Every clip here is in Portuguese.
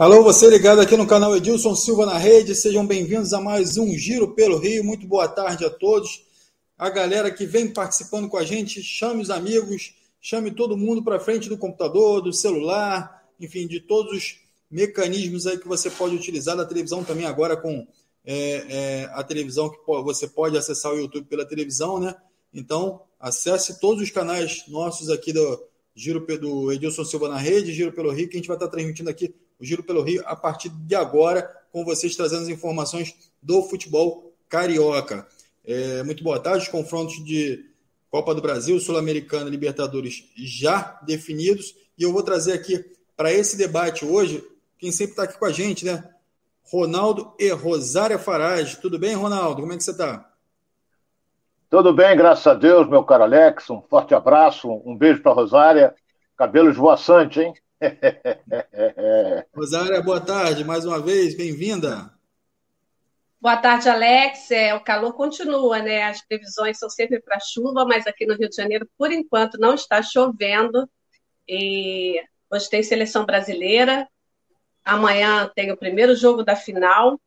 Alô, você ligado aqui no canal Edilson Silva na rede, sejam bem-vindos a mais um Giro pelo Rio. Muito boa tarde a todos. A galera que vem participando com a gente, chame os amigos, chame todo mundo para frente do computador, do celular, enfim, de todos os mecanismos aí que você pode utilizar da televisão também agora com é, é, a televisão que você pode acessar o YouTube pela televisão, né? Então, acesse todos os canais nossos aqui do Giro do Edilson Silva na rede, Giro pelo Rio, que a gente vai estar transmitindo aqui o Giro pelo Rio a partir de agora, com vocês trazendo as informações do futebol carioca. É, muito boa tarde. Os confrontos de Copa do Brasil, Sul-Americana e Libertadores já definidos. E eu vou trazer aqui para esse debate hoje, quem sempre está aqui com a gente, né? Ronaldo e Rosária Farage. Tudo bem, Ronaldo? Como é que você está? Tudo bem, graças a Deus, meu caro Alex. Um forte abraço, um beijo para Rosária. Cabelo esvoaçante, hein? Rosária, boa tarde, mais uma vez, bem-vinda. Boa tarde, Alex. É, o calor continua, né? As previsões são sempre para chuva, mas aqui no Rio de Janeiro, por enquanto, não está chovendo. E hoje tem seleção brasileira. Amanhã tem o primeiro jogo da final.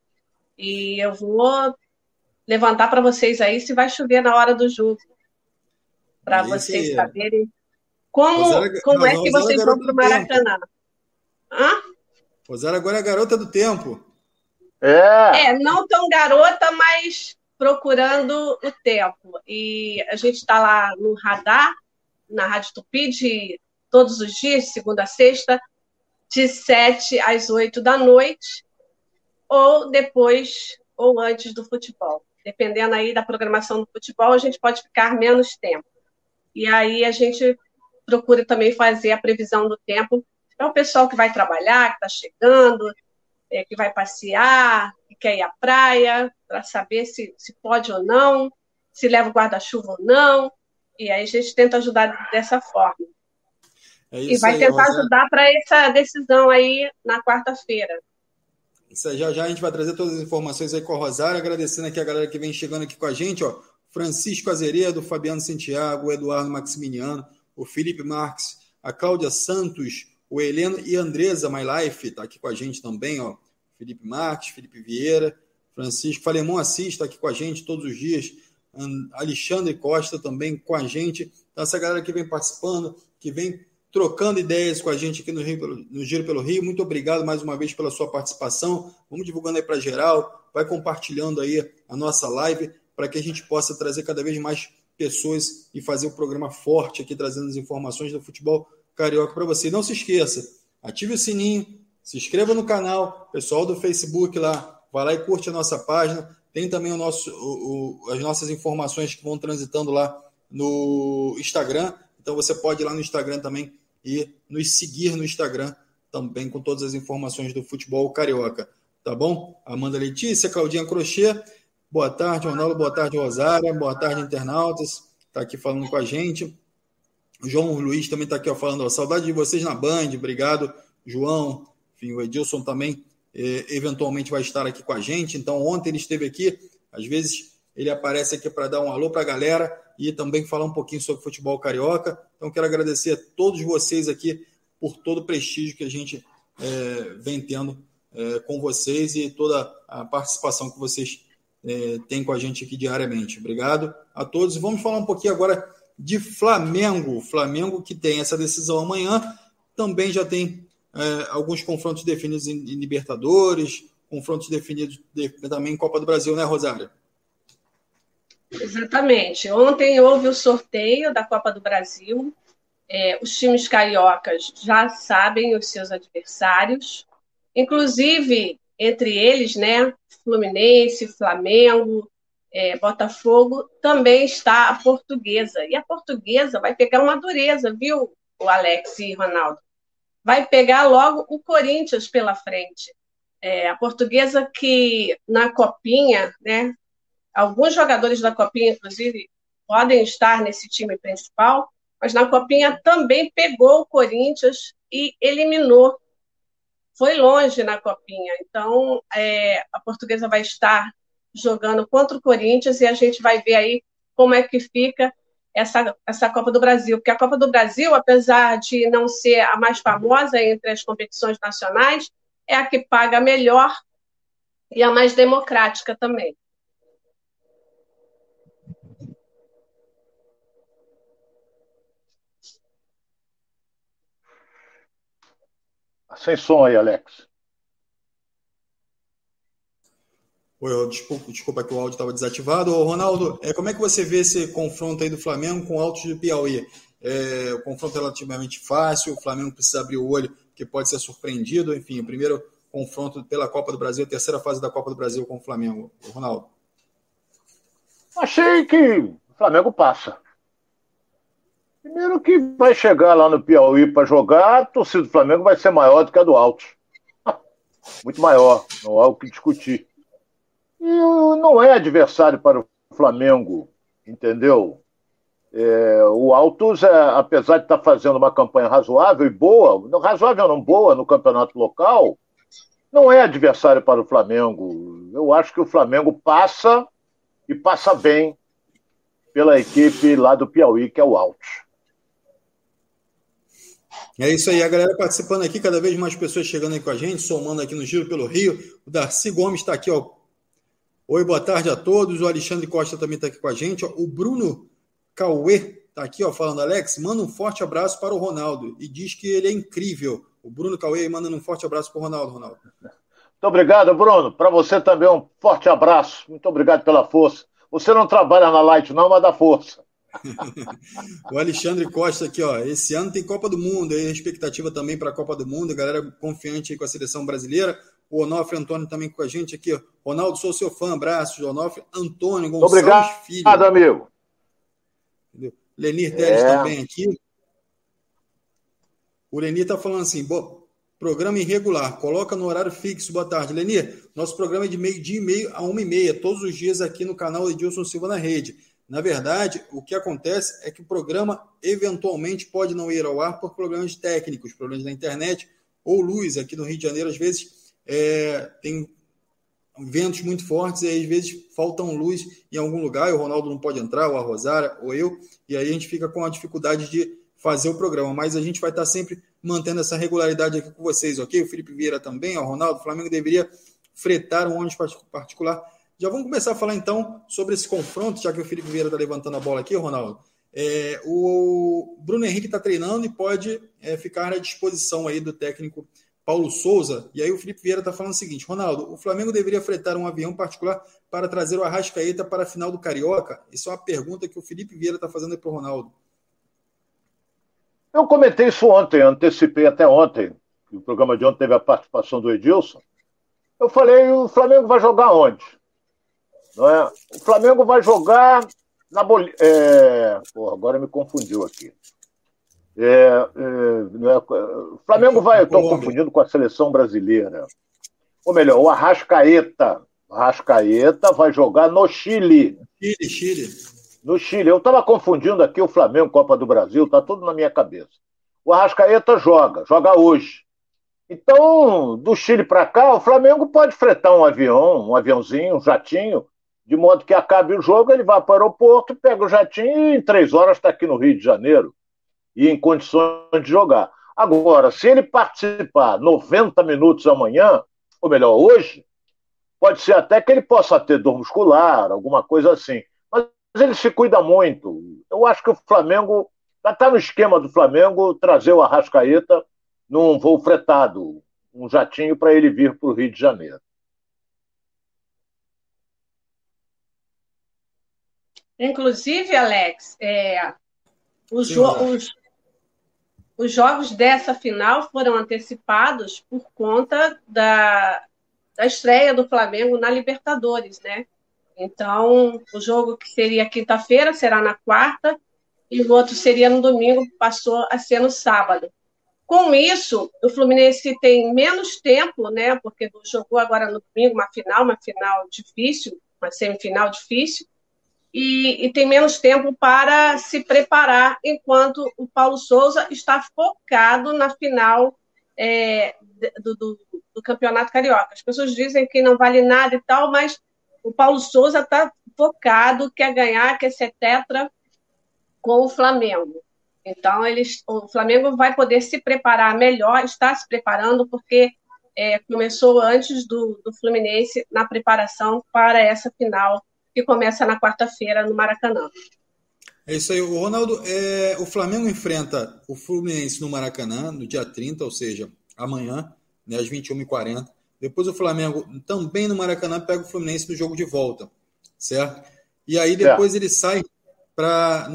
E eu vou levantar para vocês aí se vai chover na hora do jogo. Para vocês saberem como, como é que vocês vão para o Maracanã? Hã? Agora é a garota do tempo. É. é, não tão garota, mas procurando o tempo. E a gente está lá no radar, na Rádio Tupi, de todos os dias, segunda a sexta, de sete às oito da noite, ou depois ou antes do futebol. Dependendo aí da programação do futebol, a gente pode ficar menos tempo. E aí a gente procura também fazer a previsão do tempo para o pessoal que vai trabalhar, que está chegando, é, que vai passear, que quer ir à praia, para saber se, se pode ou não, se leva o guarda-chuva ou não. E aí a gente tenta ajudar dessa forma. É e vai aí, tentar ajudar para essa decisão aí na quarta-feira. Já já a gente vai trazer todas as informações aí com a Rosário, agradecendo aqui a galera que vem chegando aqui com a gente, ó. Francisco Azeredo, Fabiano Santiago, Eduardo Maximiliano, o Felipe Marques, a Cláudia Santos, o Heleno e Andresa My Life, está aqui com a gente também, ó. Felipe Marques, Felipe Vieira, Francisco Falemon Assis está aqui com a gente todos os dias, Alexandre Costa também com a gente. Então, essa galera que vem participando, que vem trocando ideias com a gente aqui no, Rio, no Giro pelo Rio. Muito obrigado mais uma vez pela sua participação. Vamos divulgando aí para geral, vai compartilhando aí a nossa live para que a gente possa trazer cada vez mais pessoas e fazer o um programa forte aqui, trazendo as informações do futebol carioca para você. Não se esqueça, ative o sininho, se inscreva no canal, pessoal do Facebook lá, vai lá e curte a nossa página. Tem também o nosso, o, o, as nossas informações que vão transitando lá no Instagram. Então você pode ir lá no Instagram também e nos seguir no Instagram também com todas as informações do futebol carioca. Tá bom? Amanda Letícia, Claudinha Crochê. Boa tarde, Ronaldo. Boa tarde, Rosária. Boa tarde, internautas. Está aqui falando com a gente. O João Luiz também está aqui ó, falando. Ó, saudade de vocês na Band. Obrigado, João. Enfim, o Edilson também eh, eventualmente vai estar aqui com a gente. Então, ontem ele esteve aqui. Às vezes ele aparece aqui para dar um alô para a galera e também falar um pouquinho sobre futebol carioca. Então, quero agradecer a todos vocês aqui por todo o prestígio que a gente eh, vem tendo eh, com vocês e toda a participação que vocês é, tem com a gente aqui diariamente. Obrigado a todos. Vamos falar um pouquinho agora de Flamengo. Flamengo que tem essa decisão amanhã, também já tem é, alguns confrontos definidos em, em, Libertadores, confrontos definidos de, também em Copa do Brasil, né, Rosário? Exatamente. Ontem houve o sorteio da Copa do Brasil. É, os times cariocas já sabem os seus adversários. Inclusive, entre eles, né, Fluminense, Flamengo, é, Botafogo, também está a portuguesa. E a portuguesa vai pegar uma dureza, viu, o Alex e Ronaldo? Vai pegar logo o Corinthians pela frente. É, a portuguesa que na Copinha, né, alguns jogadores da Copinha, inclusive, podem estar nesse time principal, mas na Copinha também pegou o Corinthians e eliminou foi longe na Copinha. Então, é, a portuguesa vai estar jogando contra o Corinthians e a gente vai ver aí como é que fica essa, essa Copa do Brasil. Porque a Copa do Brasil, apesar de não ser a mais famosa entre as competições nacionais, é a que paga melhor e a mais democrática também. Sem som aí, Alex. Oi, desculpa, desculpa que o áudio estava desativado. Ô, Ronaldo, é, como é que você vê esse confronto aí do Flamengo com o Altos de Piauí? É, o confronto é relativamente fácil, o Flamengo precisa abrir o olho, que pode ser surpreendido. Enfim, o primeiro confronto pela Copa do Brasil, a terceira fase da Copa do Brasil com o Flamengo. Ô, Ronaldo. Achei que o Flamengo passa. Primeiro que vai chegar lá no Piauí para jogar, a torcida do Flamengo vai ser maior do que a do Altos. Muito maior, não há o que discutir. E não é adversário para o Flamengo, entendeu? É, o Altos, é, apesar de estar tá fazendo uma campanha razoável e boa, razoável não boa no campeonato local, não é adversário para o Flamengo. Eu acho que o Flamengo passa e passa bem pela equipe lá do Piauí, que é o Altos. É isso aí, a galera participando aqui, cada vez mais pessoas chegando aí com a gente, somando aqui no Giro pelo Rio. O Darcy Gomes está aqui, ó. Oi, boa tarde a todos. O Alexandre Costa também está aqui com a gente. Ó. O Bruno Cauê está aqui, ó, falando, Alex, manda um forte abraço para o Ronaldo e diz que ele é incrível. O Bruno Cauê manda um forte abraço para o Ronaldo, Ronaldo. Muito obrigado, Bruno. Para você também um forte abraço. Muito obrigado pela força. Você não trabalha na Light, não, mas dá força. o Alexandre Costa aqui, ó. Esse ano tem Copa do Mundo, aí a expectativa também para a Copa do Mundo, a galera confiante com a seleção brasileira. O Onofre Antônio também com a gente aqui, ó. Ronaldo, sou seu fã, abraços. Onofre Antônio Gonçalves Obrigado, Filho. Obrigado, amigo. Entendeu? Lenir Teles é. também aqui. O Lenir tá falando assim, programa irregular, coloca no horário fixo. Boa tarde, Lenir. Nosso programa é de meio dia e meio a uma e meia, todos os dias aqui no canal Edilson Silva na Rede. Na verdade, o que acontece é que o programa eventualmente pode não ir ao ar por problemas técnicos, problemas da internet ou luz. Aqui no Rio de Janeiro, às vezes, é, tem ventos muito fortes e às vezes faltam luz em algum lugar e o Ronaldo não pode entrar, ou a Rosária, ou eu, e aí a gente fica com a dificuldade de fazer o programa. Mas a gente vai estar sempre mantendo essa regularidade aqui com vocês, ok? O Felipe Vieira também, o Ronaldo, o Flamengo deveria fretar um ônibus particular já vamos começar a falar então sobre esse confronto, já que o Felipe Vieira está levantando a bola aqui, Ronaldo. É, o Bruno Henrique está treinando e pode é, ficar à disposição aí do técnico Paulo Souza. E aí o Felipe Vieira está falando o seguinte: Ronaldo, o Flamengo deveria fretar um avião particular para trazer o Arrascaeta para a final do Carioca? Isso é uma pergunta que o Felipe Vieira está fazendo para o Ronaldo. Eu comentei isso ontem, antecipei até ontem. O programa de ontem teve a participação do Edilson. Eu falei: o Flamengo vai jogar onde? Não é? O Flamengo vai jogar na Bolívia. É... Porra, agora me confundiu aqui. É, é, é... o Flamengo vai. Estou confundindo com a seleção brasileira. Ou melhor, o Arrascaeta. O Arrascaeta vai jogar no Chile. Chile, Chile. No Chile. Eu estava confundindo aqui o Flamengo, Copa do Brasil, está tudo na minha cabeça. O Arrascaeta joga, joga hoje. Então, do Chile para cá, o Flamengo pode fretar um avião, um aviãozinho, um jatinho, de modo que acabe o jogo, ele vai para o aeroporto, pega o jatinho e em três horas está aqui no Rio de Janeiro e em condições de jogar. Agora, se ele participar 90 minutos amanhã, ou melhor, hoje, pode ser até que ele possa ter dor muscular, alguma coisa assim. Mas ele se cuida muito. Eu acho que o Flamengo está no esquema do Flamengo trazer o Arrascaeta num voo fretado, um jatinho para ele vir para o Rio de Janeiro. Inclusive, Alex, é, os, jo os, os, jogos dessa final foram antecipados por conta da, da estreia do Flamengo na Libertadores, né? Então, o jogo que seria quinta-feira será na quarta e o outro seria no domingo, passou a ser no sábado. Com isso, o Fluminense tem menos tempo, né? Porque jogou agora no domingo uma final, uma final difícil, uma semifinal difícil, e, e, tem menos tempo para se preparar, enquanto o Paulo Souza está focado na final é, do, do, do, Campeonato Carioca. As pessoas dizem que não vale nada e tal, mas o Paulo Souza está focado, quer ganhar, quer ser tetra com o Flamengo. Então, eles, o Flamengo vai poder se preparar melhor, está se preparando, porque é, começou antes do, do Fluminense na preparação para essa final que começa na quarta-feira no Maracanã. É isso aí, o Ronaldo. É, o Flamengo enfrenta o Fluminense no Maracanã no dia 30, ou seja, amanhã, né, às 21h40. Depois o Flamengo também no Maracanã pega o Fluminense no jogo de volta, certo? E aí depois é. ele sai para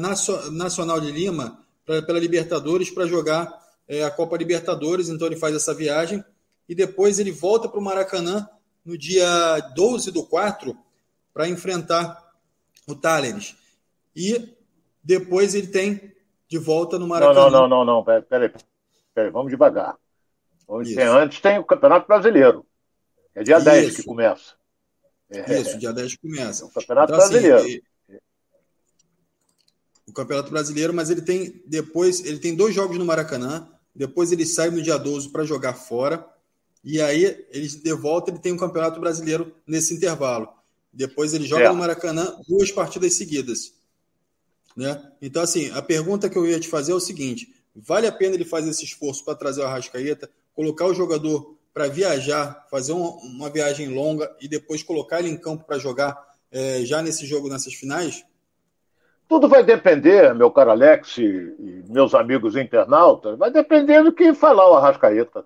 Nacional de Lima, pra, pela Libertadores, para jogar é, a Copa Libertadores. Então ele faz essa viagem e depois ele volta para o Maracanã no dia 12 do 4 para enfrentar o Talleres. E depois ele tem de volta no Maracanã. Não, não, não, não, não. Peraí, peraí, peraí, vamos devagar. Vamos ter, antes tem o Campeonato Brasileiro. É dia Isso. 10 que começa. É, Isso, dia 10 que começa. O Campeonato então, assim, Brasileiro. Assim, o Campeonato Brasileiro, mas ele tem depois, ele tem dois jogos no Maracanã, depois ele sai no dia 12 para jogar fora, e aí ele de volta ele tem um Campeonato Brasileiro nesse intervalo. Depois ele joga é. no Maracanã duas partidas seguidas. Né? Então, assim, a pergunta que eu ia te fazer é o seguinte: vale a pena ele fazer esse esforço para trazer o Arrascaeta, colocar o jogador para viajar, fazer uma, uma, viagem longa e depois colocar ele em campo para jogar é, já nesse jogo, nessas finais? Tudo vai depender, meu caro Alex e meus amigos internautas, vai depender do que falar o Arrascaeta.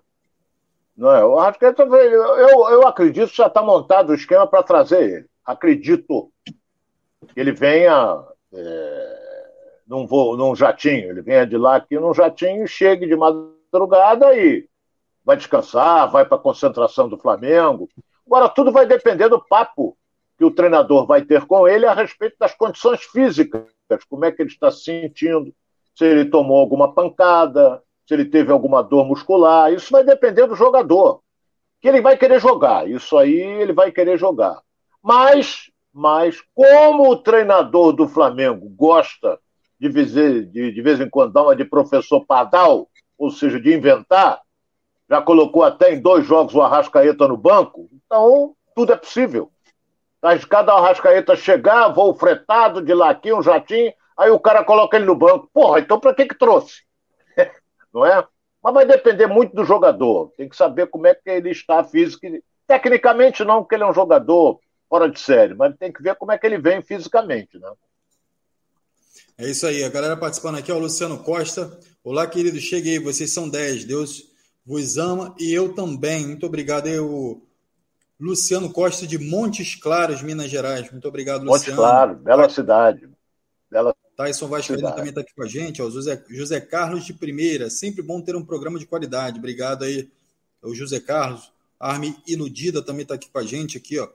Não é? O Arrascaeta, eu, eu acredito que já está montado o esquema para trazer ele. Acredito que ele venha é, num, voo, num jatinho, ele venha de lá aqui num jatinho, chegue de madrugada e vai descansar, vai para a concentração do Flamengo. Agora, tudo vai depender do papo que o treinador vai ter com ele a respeito das condições físicas, como é que ele está se sentindo, se ele tomou alguma pancada, se ele teve alguma dor muscular. Isso vai depender do jogador, que ele vai querer jogar. Isso aí ele vai querer jogar. Mas, mas como o treinador do Flamengo gosta de de, de vez em quando dar uma de professor Padal, ou seja, de inventar, já colocou até em dois jogos o Arrascaeta no banco, então tudo é possível. Tá arriscado o Arrascaeta chegar, voo fretado, de lá aqui, um jatinho, aí o cara coloca ele no banco. Porra, então para que que trouxe? Não é? Mas vai depender muito do jogador. Tem que saber como é que ele está físico. Tecnicamente não, porque ele é um jogador fora de série, mas tem que ver como é que ele vem fisicamente, né? É isso aí, a galera participando aqui, ó, o Luciano Costa. Olá, querido, cheguei, vocês são 10. Deus vos ama e eu também. Muito obrigado aí, o Luciano Costa de Montes Claros, Minas Gerais. Muito obrigado, Montes Luciano. Montes Claros, bela cidade. Bela Tyson Vascaíno também está aqui com a gente. Ó, José, José Carlos de Primeira. Sempre bom ter um programa de qualidade. Obrigado aí, o José Carlos. Arme Iludida também está aqui com a gente, aqui, ó.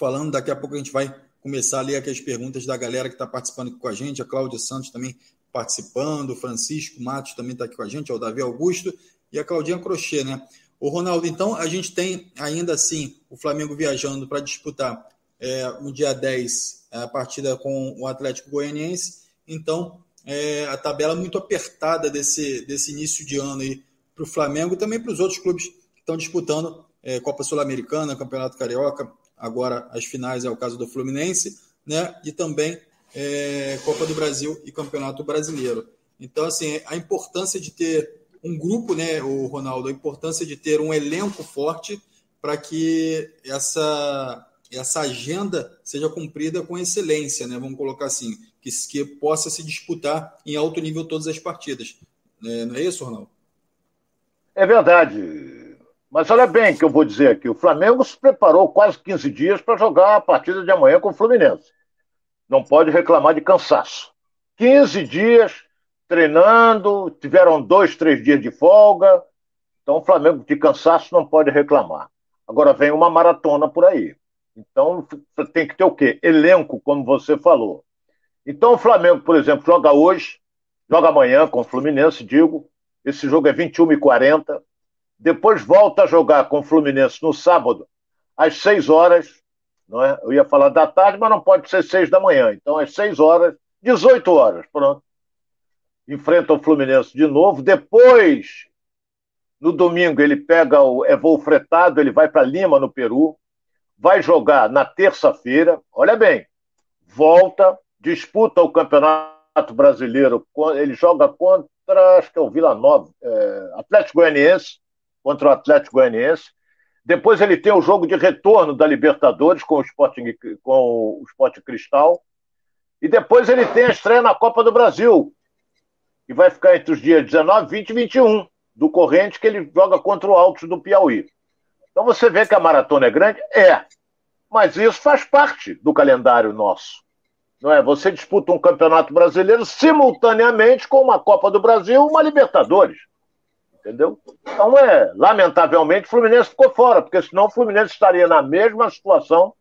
Falando, daqui a pouco a gente vai começar a ler aqui as perguntas da galera que está participando aqui com a gente. A Cláudia Santos também participando, o Francisco Matos também está aqui com a gente, o Davi Augusto e a Claudinha Crochê, né? O Ronaldo, então, a gente tem ainda assim o Flamengo viajando para disputar é, no dia 10 a partida com o Atlético Goianiense. Então, é, a tabela muito apertada desse, desse início de ano aí para o Flamengo e também para os outros clubes que estão disputando é, Copa Sul-Americana, Campeonato Carioca, agora as finais é o caso do Fluminense, né? E também é, Copa do Brasil e Campeonato Brasileiro. Então, assim, a importância de ter um grupo, né, o Ronaldo, a importância de ter um elenco forte para que essa, essa agenda seja cumprida com excelência, né, vamos colocar assim, que, que possa se disputar em alto nível todas as partidas. É, não é isso, Ronaldo? É verdade. Mas olha bem que eu vou dizer aqui: o Flamengo se preparou quase 15 dias para jogar a partida de amanhã com o Fluminense. Não pode reclamar de cansaço. 15 dias treinando, tiveram dois, três dias de folga. Então o Flamengo de cansaço não pode reclamar. Agora vem uma maratona por aí. Então tem que ter o quê? Elenco, como você falou. Então o Flamengo, por exemplo, joga hoje, joga amanhã com o Fluminense, digo. Esse jogo é 21h40. Depois volta a jogar com o Fluminense no sábado, às 6 horas. Não é? Eu ia falar da tarde, mas não pode ser 6 da manhã. Então, às 6 horas, 18 horas, pronto enfrenta o Fluminense de novo. Depois, no domingo, ele pega o é voo fretado, ele vai para Lima, no Peru. Vai jogar na terça-feira. Olha bem, volta, disputa o Campeonato Brasileiro. Ele joga contra, acho que é o Vila Nova, é, Atlético Goianiense, contra o Atlético Goianiense. Depois ele tem o jogo de retorno da Libertadores com o Sporting, com o Sporting Cristal. E depois ele tem a estreia na Copa do Brasil, que vai ficar entre os dias 19, 20 e 21 do Corrente, que ele joga contra o Altos do Piauí. Então você vê que a maratona é grande? É. Mas isso faz parte do calendário nosso. Não é? Você disputa um campeonato brasileiro simultaneamente com uma Copa do Brasil e uma Libertadores. Entendeu? Então, é, lamentavelmente, o Fluminense ficou fora, porque senão o Fluminense estaria na mesma situação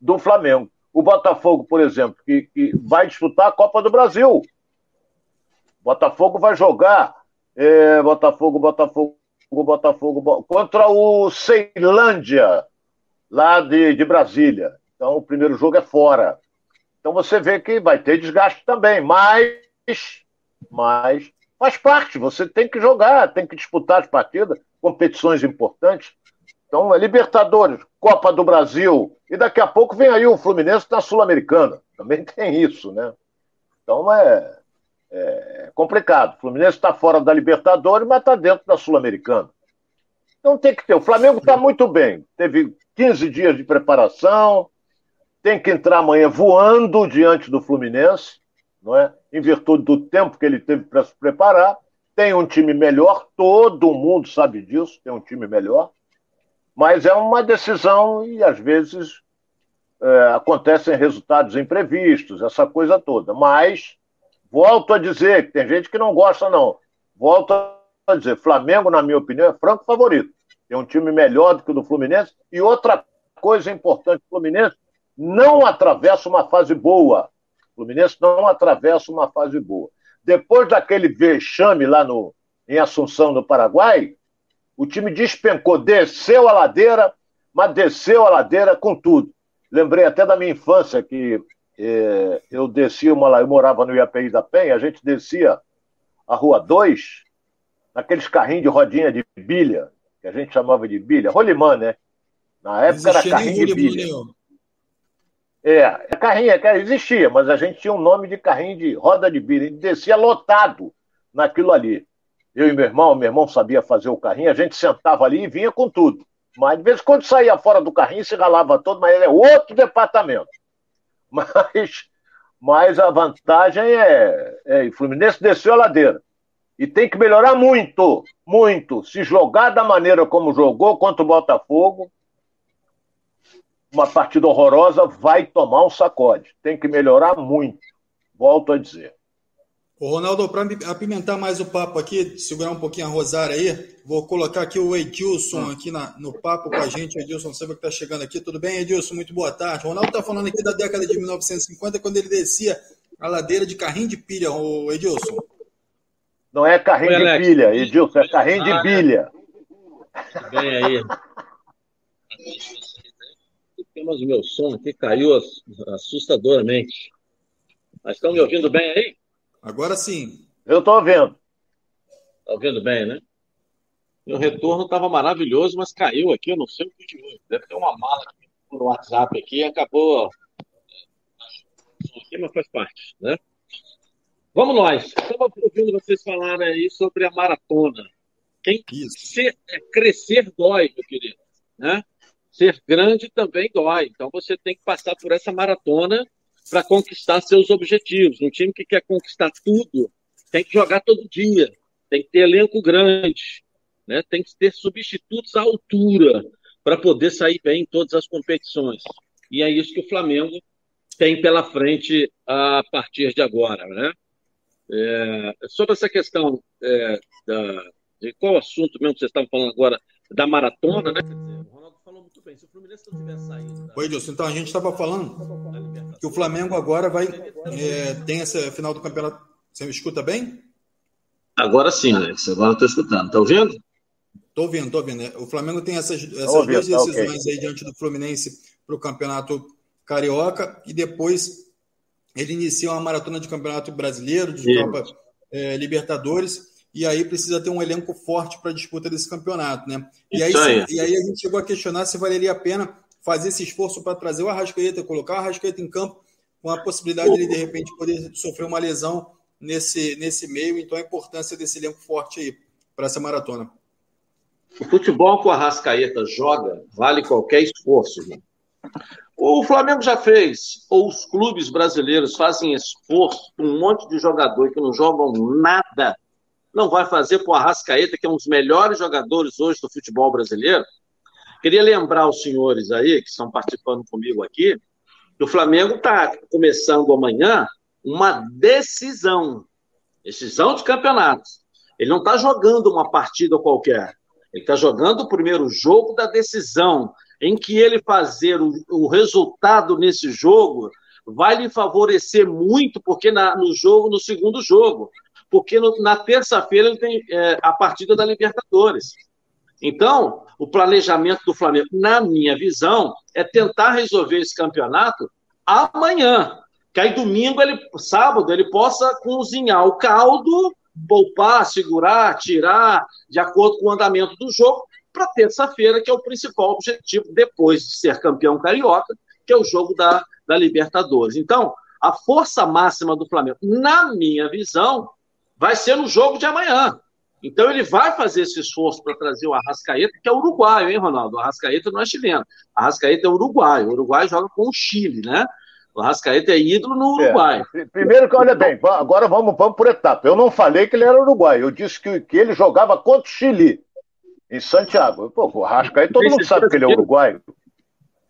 do Flamengo. O Botafogo, por exemplo, que, que vai disputar a Copa do Brasil. Botafogo vai jogar. É, Botafogo, Botafogo, Botafogo, contra o Ceilândia, lá de, de Brasília. Então, o primeiro jogo é fora. Então, você vê que vai ter desgaste também, mas, mas faz parte. Você tem que jogar, tem que disputar as partidas, competições importantes. Então, é Libertadores, Copa do Brasil, e daqui a pouco vem aí o Fluminense na Sul-Americana. Também tem isso, né? Então é, é complicado. O Fluminense está fora da Libertadores, mas está dentro da Sul-Americana. Então tem que ter. O Flamengo está muito bem. Teve 15 dias de preparação, tem que entrar amanhã voando diante do Fluminense, não é? Em virtude do tempo que ele teve para se preparar. Tem um time melhor, todo mundo sabe disso, tem um time melhor. Mas é uma decisão e às vezes é, acontecem resultados imprevistos, essa coisa toda. Mas volto a dizer que tem gente que não gosta, não. Volto a dizer, Flamengo, na minha opinião, é franco favorito. Tem um time melhor do que o do Fluminense. E outra coisa importante, o Fluminense não atravessa uma fase boa. Fluminense não atravessa uma fase boa. Depois daquele vexame lá no, em Assunção, no Paraguai, o time despencou, desceu a ladeira, mas desceu a ladeira com tudo. Lembrei até da minha infância que eh, eu descia uma eu morava no IAPI da Penha, a gente descia a Rua 2, naqueles carrinhos de rodinha de bilha, que a gente chamava de bilha, rolimã, né? Na época era carrinho de bilha. É, é carrinho, é, existia, mas a gente tinha um nome de carrinho de roda de bilha, a gente descia lotado naquilo ali eu e meu irmão, meu irmão sabia fazer o carrinho, a gente sentava ali e vinha com tudo. Mas de vez em quando saía fora do carrinho, se ralava todo, mas é outro departamento. Mas, mas a vantagem é, é. O Fluminense desceu a ladeira. E tem que melhorar muito, muito. Se jogar da maneira como jogou contra o Botafogo, uma partida horrorosa, vai tomar um sacode. Tem que melhorar muito. Volto a dizer. Ô, Ronaldo, para apimentar mais o papo aqui, segurar um pouquinho a Rosária aí, vou colocar aqui o Edilson hum. aqui na, no papo com a gente. O Edilson sabe que está chegando aqui. Tudo bem, Edilson? Muito boa tarde. O Ronaldo está falando aqui da década de 1950, quando ele descia a ladeira de carrinho de pilha, o Edilson. Não é carrinho Oi, de Alex. pilha, Edilson, é carrinho ah, de bilha. Tudo bem aí. Temos o meu som aqui caiu assustadoramente. Mas estão me ouvindo bem aí? Agora sim. Eu estou ouvindo. Está ouvindo bem, né? Meu retorno estava maravilhoso, mas caiu aqui, eu não sei o que houve. Deve ter uma mala aqui no WhatsApp aqui e acabou. Aqui, mas faz parte, né? Vamos nós. Estava ouvindo vocês falarem aí sobre a maratona. Quem ser, é, crescer dói, meu querido. Né? Ser grande também dói. Então você tem que passar por essa maratona para conquistar seus objetivos. Um time que quer conquistar tudo tem que jogar todo dia, tem que ter elenco grande, né? tem que ter substitutos à altura para poder sair bem em todas as competições. E é isso que o Flamengo tem pela frente a partir de agora. Né? É, sobre essa questão é, da, de qual assunto mesmo que vocês estavam falando agora, da maratona, né? O Ronaldo falou muito bem. Se o Fluminense não tivesse saído. Da... Oi, Edilson, então a gente estava falando que o Flamengo agora vai. É, tem essa final do campeonato. Você me escuta bem? Agora sim, Alex. Agora estou escutando. Está ouvindo? Estou ouvindo, estou ouvindo. O Flamengo tem essas, essas ouvindo, duas tá decisões okay. aí diante do Fluminense para o campeonato carioca e depois ele inicia uma maratona de campeonato brasileiro, de Copa é, Libertadores e aí precisa ter um elenco forte para a disputa desse campeonato, né? E aí, aí. e aí a gente chegou a questionar se valeria a pena fazer esse esforço para trazer o Arrascaeta, colocar o Arrascaeta em campo, com a possibilidade de ele, de repente, poder sofrer uma lesão nesse, nesse meio. Então, a importância desse elenco forte aí para essa maratona. O futebol que o Arrascaeta joga vale qualquer esforço, irmão. O Flamengo já fez, ou os clubes brasileiros fazem esforço com um monte de jogador que não jogam nada, não vai fazer para o Arrascaeta, que é um dos melhores jogadores hoje do futebol brasileiro. Queria lembrar os senhores aí, que estão participando comigo aqui, que o Flamengo está começando amanhã uma decisão, decisão de campeonato. Ele não está jogando uma partida qualquer, ele está jogando o primeiro jogo da decisão em que ele fazer o, o resultado nesse jogo vai lhe favorecer muito, porque na, no jogo, no segundo jogo, porque no, na terça-feira ele tem é, a partida da Libertadores. Então, o planejamento do Flamengo, na minha visão, é tentar resolver esse campeonato amanhã. Que aí domingo, ele, sábado, ele possa cozinhar o caldo, poupar, segurar, tirar, de acordo com o andamento do jogo, para terça-feira, que é o principal objetivo, depois de ser campeão carioca, que é o jogo da, da Libertadores. Então, a força máxima do Flamengo, na minha visão, vai ser no jogo de amanhã. Então ele vai fazer esse esforço para trazer o Arrascaeta, que é uruguaio, hein, Ronaldo? O Arrascaeta não é chileno. O Arrascaeta é uruguaio. O Uruguai joga com o Chile, né? O Arrascaeta é ídolo no é. Uruguai. É. Primeiro que, olha bem, agora vamos, vamos por etapa. Eu não falei que ele era uruguaio. Eu disse que, que ele jogava contra o Chile em Santiago. Pô, o Rascaeta, todo mundo sabe que ele é uruguaio.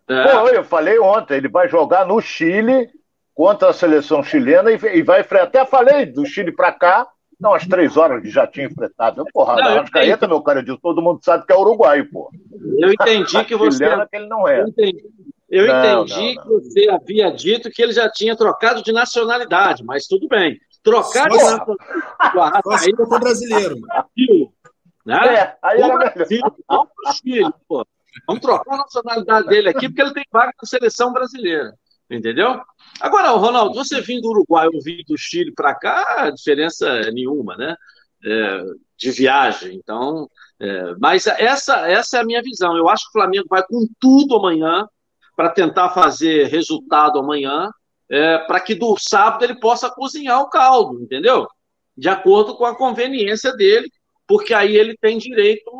É. Pô, eu falei ontem, ele vai jogar no Chile contra a seleção chilena e, vai enfrentar. Até falei do Chile para cá, não, às três horas já tinha enfrentado. Porra, não, Rascaeta, meu cara, diz, todo mundo sabe que é uruguaio, pô. Eu entendi que você. que ele não é. Eu entendi, eu não, entendi não, que você havia dito que ele já tinha trocado de nacionalidade, mas tudo bem. Trocar de nacionalidade. Só brasileiro. Né? É, aí era Brasil, não pro Chile, pô. Vamos trocar a nacionalidade dele aqui, porque ele tem vaga na seleção brasileira. Entendeu? Agora, Ronaldo, você vindo do Uruguai ou vindo do Chile para cá, diferença é nenhuma, né? É, de viagem. Então, é, mas essa, essa é a minha visão. Eu acho que o Flamengo vai com tudo amanhã para tentar fazer resultado amanhã, é, para que do sábado ele possa cozinhar o caldo, entendeu? De acordo com a conveniência dele, porque aí ele tem direito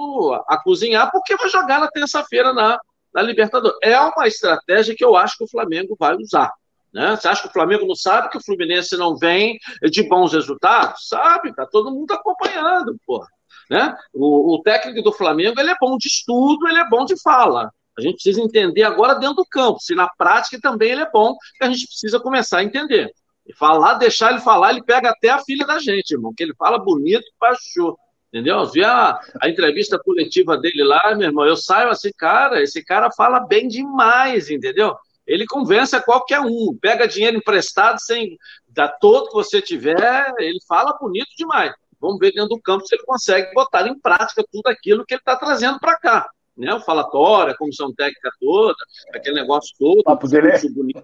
a cozinhar, porque vai jogar na terça-feira na, na Libertadores. É uma estratégia que eu acho que o Flamengo vai usar. Né? Você acha que o Flamengo não sabe que o Fluminense não vem de bons resultados? Sabe, tá todo mundo acompanhando, porra. Né? O, o, técnico do Flamengo ele é bom de estudo, ele é bom de fala. A gente precisa entender agora dentro do campo, se na prática também ele é bom, a gente precisa começar a entender. E falar, deixar ele falar, ele pega até a filha da gente, irmão, que ele fala bonito, baixou. Entendeu? Vi a, a entrevista coletiva dele lá, meu irmão. Eu saio assim, cara, esse cara fala bem demais, entendeu? Ele convence a qualquer um, pega dinheiro emprestado sem dar todo que você tiver, ele fala bonito demais. Vamos ver dentro do campo se ele consegue botar em prática tudo aquilo que ele está trazendo para cá. Né? O falatório, a comissão técnica toda, aquele negócio todo, Papo dele. bonito.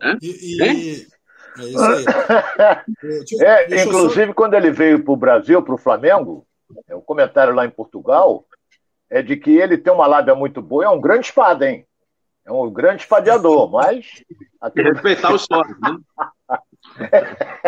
Né? E, e, é isso aí. é, inclusive, só... quando ele veio para o Brasil, para o Flamengo, é, o comentário lá em Portugal é de que ele tem uma lábia muito boa, é um grande espada, hein? É um grande espadeador, mas. Aqui... Respeitar os sócios, né?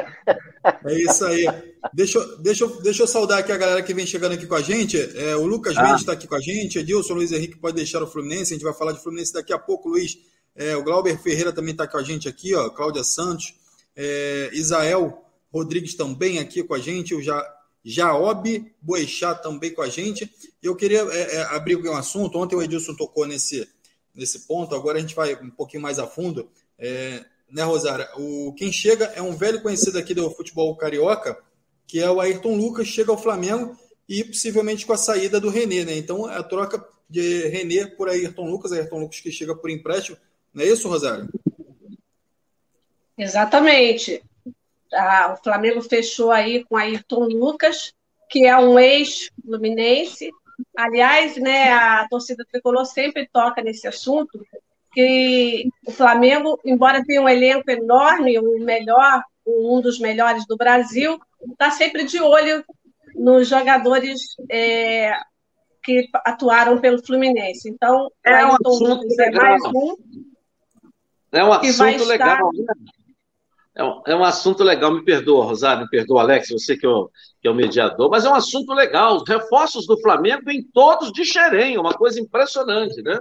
É isso aí. Deixa, deixa, deixa eu saudar aqui a galera que vem chegando aqui com a gente. É, o Lucas ah. Mendes está aqui com a gente. Edilson Luiz Henrique pode deixar o Fluminense. A gente vai falar de Fluminense daqui a pouco, Luiz. É, o Glauber Ferreira também está com a gente aqui, ó. Cláudia Santos. É, Isael Rodrigues também aqui com a gente, o ja, Jaob Boechat também com a gente. Eu queria é, é, abrir um assunto, ontem o Edilson tocou nesse, nesse ponto, agora a gente vai um pouquinho mais a fundo. É, né, Rosara? O, quem chega é um velho conhecido aqui do futebol carioca, que é o Ayrton Lucas, chega ao Flamengo e possivelmente com a saída do René, né? Então a troca de René por Ayrton Lucas, Ayrton Lucas que chega por empréstimo, não é isso, Rosário? Exatamente. Ah, o Flamengo fechou aí com Ayrton Lucas, que é um ex-fluminense. Aliás, né, a torcida tricolor sempre toca nesse assunto, que o Flamengo, embora tenha um elenco enorme, o melhor, um dos melhores do Brasil, está sempre de olho nos jogadores é, que atuaram pelo Fluminense. Então, é um assunto Lucas é mais um. É um assunto legal. Estar... Né? É um, é um assunto legal, me perdoa, Rosário, me perdoa, Alex, você que é, o, que é o mediador, mas é um assunto legal. Os reforços do Flamengo vêm todos de Xerém, uma coisa impressionante, né?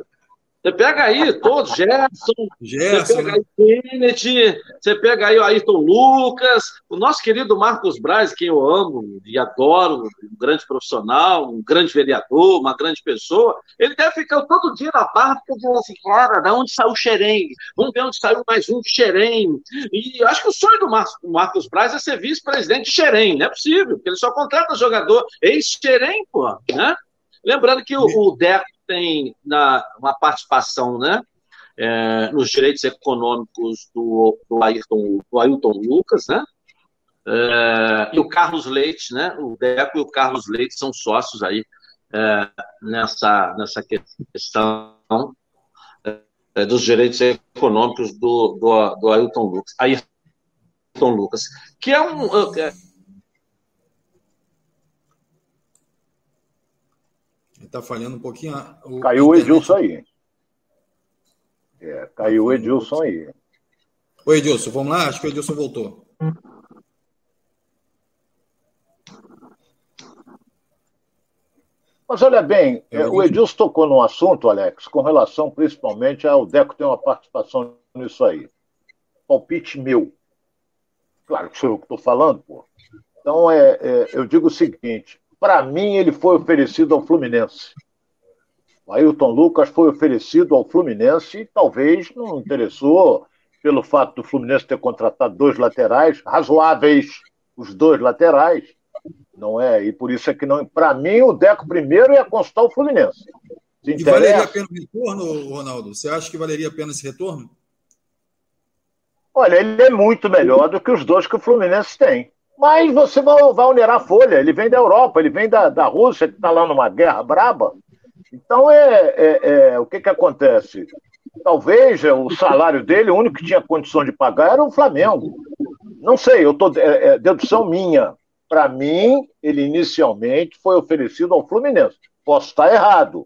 Você pega aí todos, Gerson, Gerson você pega né? aí Kennedy, você pega aí o Ayrton Lucas, o nosso querido Marcos Braz, quem eu amo e adoro, um grande profissional, um grande vereador, uma grande pessoa, ele deve ficar todo dia na barra dizendo assim, cara, da onde saiu o Xerém? Vamos ver onde saiu mais um de. E acho que o sonho do Marcos Braz é ser vice-presidente de Xerém, não é possível, porque ele só contrata jogador ex-Xerém, pô, né? Lembrando que o, o Deco tem na, uma participação né, é, nos direitos econômicos do, do, Ayrton, do Ailton Lucas, né? É, e o Carlos Leite, né? O Deco e o Carlos Leite são sócios aí é, nessa, nessa questão é, dos direitos econômicos do, do, do Ailton Lucas. Ayrton Lucas, que é um. Está falhando um pouquinho. O caiu o Edilson aí. É, caiu o Edilson aí. Oi, Edilson, vamos lá? Acho que o Edilson voltou. Mas olha bem, é, o Edilson tocou num assunto, Alex, com relação principalmente ao Deco ter uma participação nisso aí. Palpite meu. Claro que sou eu que estou falando, pô. Então, é, é, eu digo o seguinte: para mim, ele foi oferecido ao Fluminense. O Ailton Lucas foi oferecido ao Fluminense e talvez não interessou pelo fato do Fluminense ter contratado dois laterais, razoáveis, os dois laterais, não é? E por isso é que não. Para mim, o Deco primeiro ia constar o Fluminense. Se e valeria a pena o retorno, Ronaldo? Você acha que valeria a pena esse retorno? Olha, ele é muito melhor do que os dois que o Fluminense tem. Mas você vai, vai onerar a folha. Ele vem da Europa, ele vem da, da Rússia, que está lá numa guerra braba. Então, é, é, é, o que, que acontece? Talvez é, o salário dele, o único que tinha condição de pagar era o Flamengo. Não sei, eu tô, é, é dedução minha. Para mim, ele inicialmente foi oferecido ao Fluminense. Posso estar errado,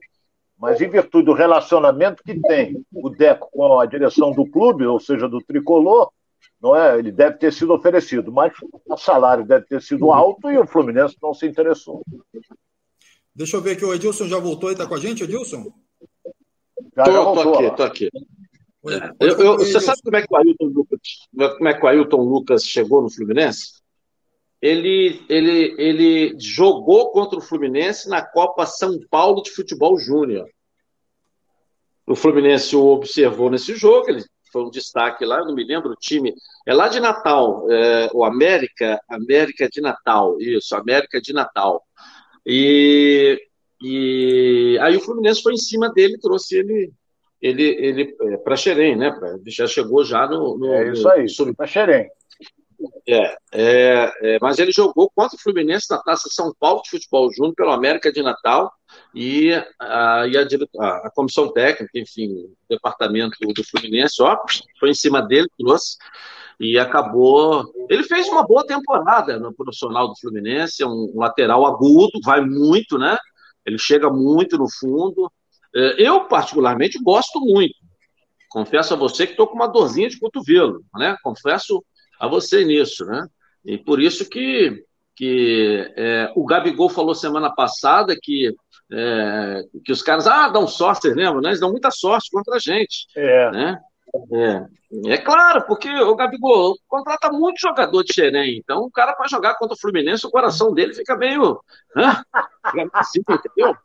mas em virtude do relacionamento que tem o Deco com a direção do clube, ou seja, do tricolor, não é? Ele deve ter sido oferecido, mas o salário deve ter sido alto e o Fluminense não se interessou. Deixa eu ver aqui, o Edilson já voltou e está com a gente, Edilson? Já, tô, já voltou, tô aqui, tô aqui. É. Eu, eu, você sabe como é, que o Ailton Lucas, como é que o Ailton Lucas chegou no Fluminense? Ele, ele, ele jogou contra o Fluminense na Copa São Paulo de Futebol Júnior. O Fluminense o observou nesse jogo, ele foi um destaque lá, eu não me lembro o time, é lá de Natal, é, o América, América de Natal, isso, América de Natal. E, e aí o Fluminense foi em cima dele, trouxe ele ele, ele é, para Xerém, né? Pra, já chegou já no. no é isso aí, sub... para Xerém. É, é, é, mas ele jogou contra o Fluminense na Taça São Paulo de Futebol Júnior pelo América de Natal e a, e a, a, comissão técnica, enfim, o departamento do Fluminense, ó, foi em cima dele, trouxe e acabou. Ele fez uma boa temporada no profissional do Fluminense, é um lateral agudo, vai muito, né? Ele chega muito no fundo. É, eu, particularmente, gosto muito. Confesso a você que estou com uma dorzinha de cotovelo, né? Confesso a você nisso, né? E por isso que, que é, o Gabigol falou semana passada que, é, que os caras ah, dão sorte, vocês lembram, né? Eles dão muita sorte contra a gente. É. Né? É, é claro, porque o Gabigol contrata muito jogador de Xerém, então o cara para jogar contra o Fluminense, o coração dele fica meio. Hã? Fica assim, entendeu?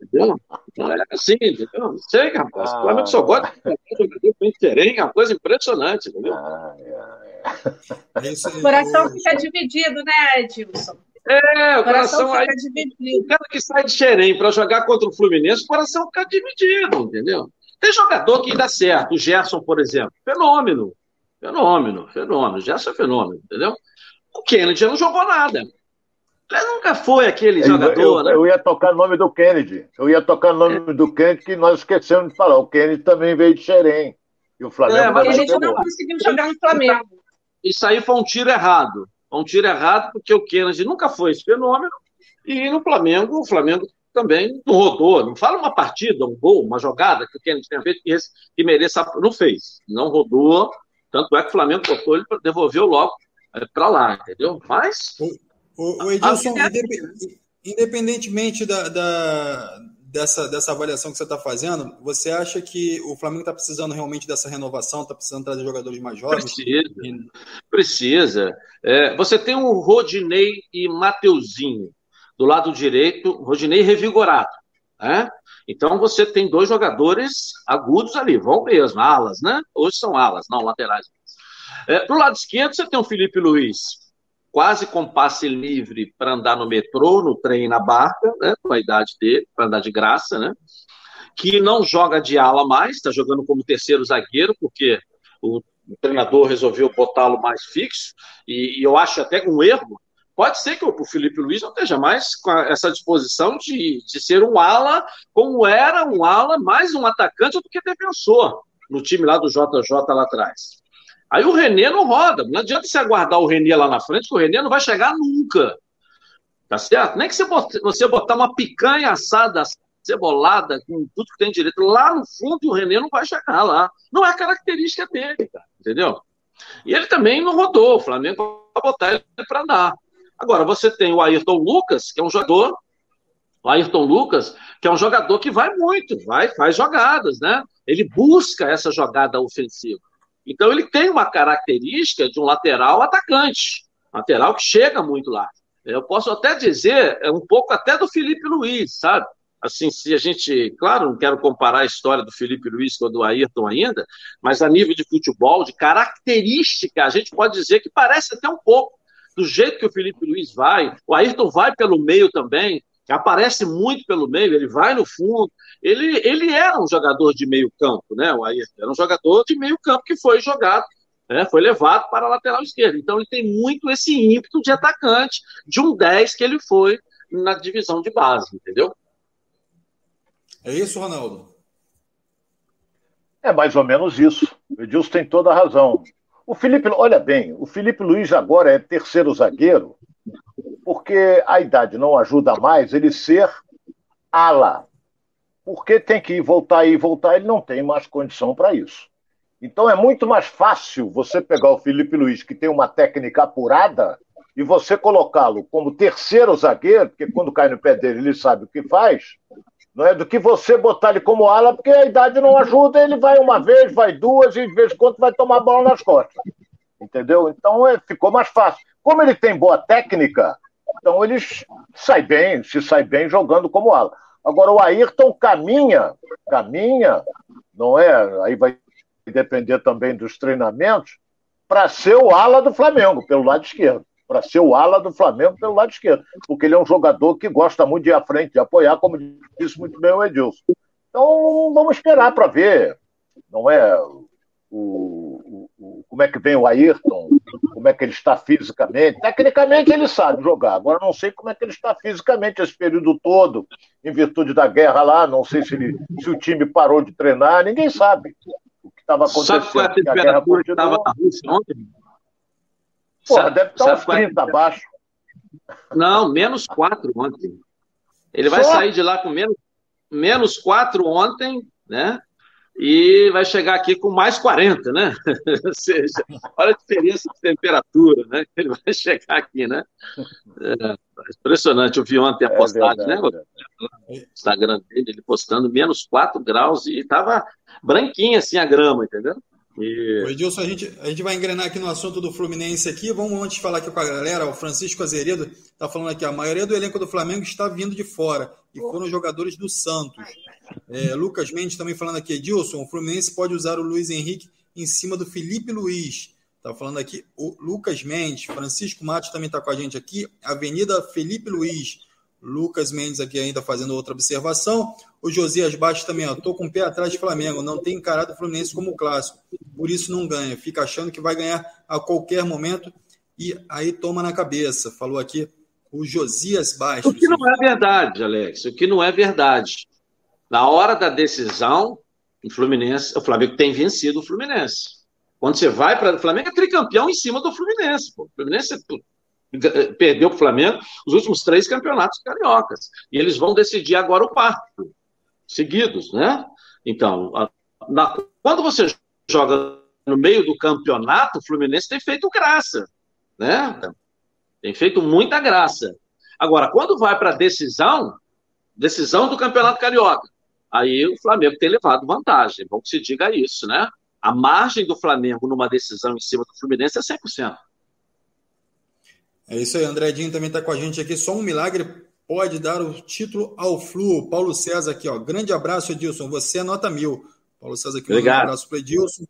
Entendeu? Não é assim, entendeu? Não sei, rapaz. O Flamengo só gosta de jogador com Xerém, é uma coisa impressionante, entendeu? Ah, é, é. O coração fica dividido, né, Edilson? É, o coração, coração aí. Dividido. O cara que sai de Xerém para jogar contra o Fluminense, o coração fica dividido, entendeu? Tem jogador que dá certo, o Gerson, por exemplo, fenômeno, fenômeno, fenômeno, Gerson é fenômeno, entendeu? O Kennedy não jogou nada. Ele nunca foi aquele eu, jogador, eu, né? Eu ia tocar o nome do Kennedy. Eu ia tocar o nome é. do Kennedy que nós esquecemos de falar. O Kennedy também veio de Xerém. E o Flamengo. É, mas a gente não conseguiu jogar no Flamengo. Isso aí foi um tiro errado. Foi um tiro errado, porque o Kennedy nunca foi esse fenômeno. E no Flamengo, o Flamengo também não rodou. Não fala uma partida, um gol, uma jogada que o Kennedy tenha feito que, que mereça. Não fez. Não rodou. Tanto é que o Flamengo botou ele, devolveu logo é, para lá, entendeu? Mas. O, o, o Edilson, a... independentemente da, da, dessa, dessa avaliação que você está fazendo, você acha que o Flamengo está precisando realmente dessa renovação, está precisando trazer jogadores mais jovens? Precisa. Precisa. É, você tem o Rodinei e Mateuzinho do lado direito, Rodinei revigorado. Né? Então você tem dois jogadores agudos ali, vão mesmo, alas, né? Hoje são alas, não laterais. É, do lado esquerdo você tem o Felipe Luiz, quase com passe livre para andar no metrô, no trem, na barca, né, com a idade dele, para andar de graça, né? Que não joga de ala mais, está jogando como terceiro zagueiro, porque o, o treinador resolveu botá-lo mais fixo, e, e, eu acho até um erro. Pode ser que o Felipe Luiz não esteja mais com essa disposição de, de ser um ala, como era um ala, mais um atacante do que defensor no time lá do JJ lá atrás. Aí o Renê não roda. Não adianta você aguardar o Renê lá na frente, que o Renê não vai chegar nunca. Tá certo? Nem que você botar uma picanha assada, cebolada, com tudo que tem direito, lá no fundo o Renê não vai chegar lá. Não é característica dele, cara, entendeu? E ele também não rodou. O Flamengo vai botar ele para andar. Agora, você tem o Ayrton Lucas, que é um jogador. O Ayrton Lucas, que é um jogador que vai muito, vai, faz jogadas, né? Ele busca essa jogada ofensiva. Então ele tem uma característica de um lateral atacante, lateral que chega muito lá. Eu posso até dizer, é um pouco até do Felipe Luiz, sabe? Assim, se a gente, claro, não quero comparar a história do Felipe Luiz com a do Ayrton ainda, mas a nível de futebol, de característica, a gente pode dizer que parece até um pouco do jeito que o Felipe Luiz vai, o Ayrton vai pelo meio também, aparece muito pelo meio, ele vai no fundo. Ele, ele era um jogador de meio campo, né? O Ayrton era um jogador de meio campo que foi jogado, né? foi levado para a lateral esquerda. Então ele tem muito esse ímpeto de atacante, de um 10 que ele foi na divisão de base, entendeu? É isso, Ronaldo? É mais ou menos isso. O Edilson tem toda a razão. O Felipe, olha bem, o Felipe Luiz agora é terceiro zagueiro porque a idade não ajuda mais ele ser ala. Porque tem que ir voltar e voltar, ele não tem mais condição para isso. Então é muito mais fácil você pegar o Felipe Luiz, que tem uma técnica apurada, e você colocá-lo como terceiro zagueiro, porque quando cai no pé dele ele sabe o que faz, não é do que você botar ele como ala, porque a idade não ajuda, ele vai uma vez, vai duas, e de vez em quando vai tomar bola nas costas. Entendeu? Então é, ficou mais fácil. Como ele tem boa técnica, então ele sai bem, se sai bem jogando como ala. Agora o Ayrton caminha, caminha, não é? Aí vai depender também dos treinamentos, para ser o ala do Flamengo, pelo lado esquerdo. Para ser o ala do Flamengo pelo lado esquerdo. Porque ele é um jogador que gosta muito de ir à frente, de apoiar, como disse muito bem o Edilson. Então vamos esperar para ver. Não é? o, o, como é que vem o Ayrton, como é que ele está fisicamente. Tecnicamente ele sabe jogar, agora não sei como é que ele está fisicamente esse período todo, em virtude da guerra lá, não sei se, ele, se o time parou de treinar, ninguém sabe o que estava acontecendo. Sabe qual é a temperatura que estava na Rússia ontem? Porra, sabe, deve estar uns 30 é abaixo. Não, menos 4 ontem. Ele vai Só? sair de lá com menos, menos 4 ontem, né? e vai chegar aqui com mais 40, né? Ou seja, olha a diferença de temperatura, né? Ele vai chegar aqui, né? É, impressionante, eu vi ontem a é postagem, né? O Instagram dele, ele postando menos 4 graus e estava branquinha assim a grama, entendeu? E... Edilson, a gente, a gente vai engrenar aqui no assunto do Fluminense aqui. Vamos antes falar aqui com a galera. O Francisco Azeredo está falando aqui: a maioria do elenco do Flamengo está vindo de fora e foram jogadores do Santos. É, Lucas Mendes também falando aqui: Edilson, o Fluminense pode usar o Luiz Henrique em cima do Felipe Luiz. Está falando aqui o Lucas Mendes. Francisco Matos também está com a gente aqui. Avenida Felipe Luiz. Lucas Mendes aqui ainda fazendo outra observação. O Josias Baixo também, estou com o pé atrás de Flamengo, não tem encarado o Fluminense como clássico, por isso não ganha. Fica achando que vai ganhar a qualquer momento e aí toma na cabeça. Falou aqui o Josias Baixo. O que não é verdade, Alex, o que não é verdade. Na hora da decisão, o Fluminense, o Flamengo tem vencido o Fluminense. Quando você vai para o Flamengo é tricampeão em cima do Fluminense. Pô. O Fluminense perdeu para o Flamengo os últimos três campeonatos cariocas. E eles vão decidir agora o quarto, seguidos, né? Então, na, quando você joga no meio do campeonato, o Fluminense tem feito graça, né? Tem feito muita graça. Agora, quando vai para a decisão, decisão do Campeonato Carioca, aí o Flamengo tem levado vantagem. Bom que se diga isso, né? A margem do Flamengo numa decisão em cima do Fluminense é 100%. É isso aí, André Dinho também está com a gente aqui. Só um milagre pode dar o título ao Flu. Paulo César aqui, ó. Grande abraço, Edilson. Você é nota mil. Paulo César aqui, Obrigado. um abraço para Edilson.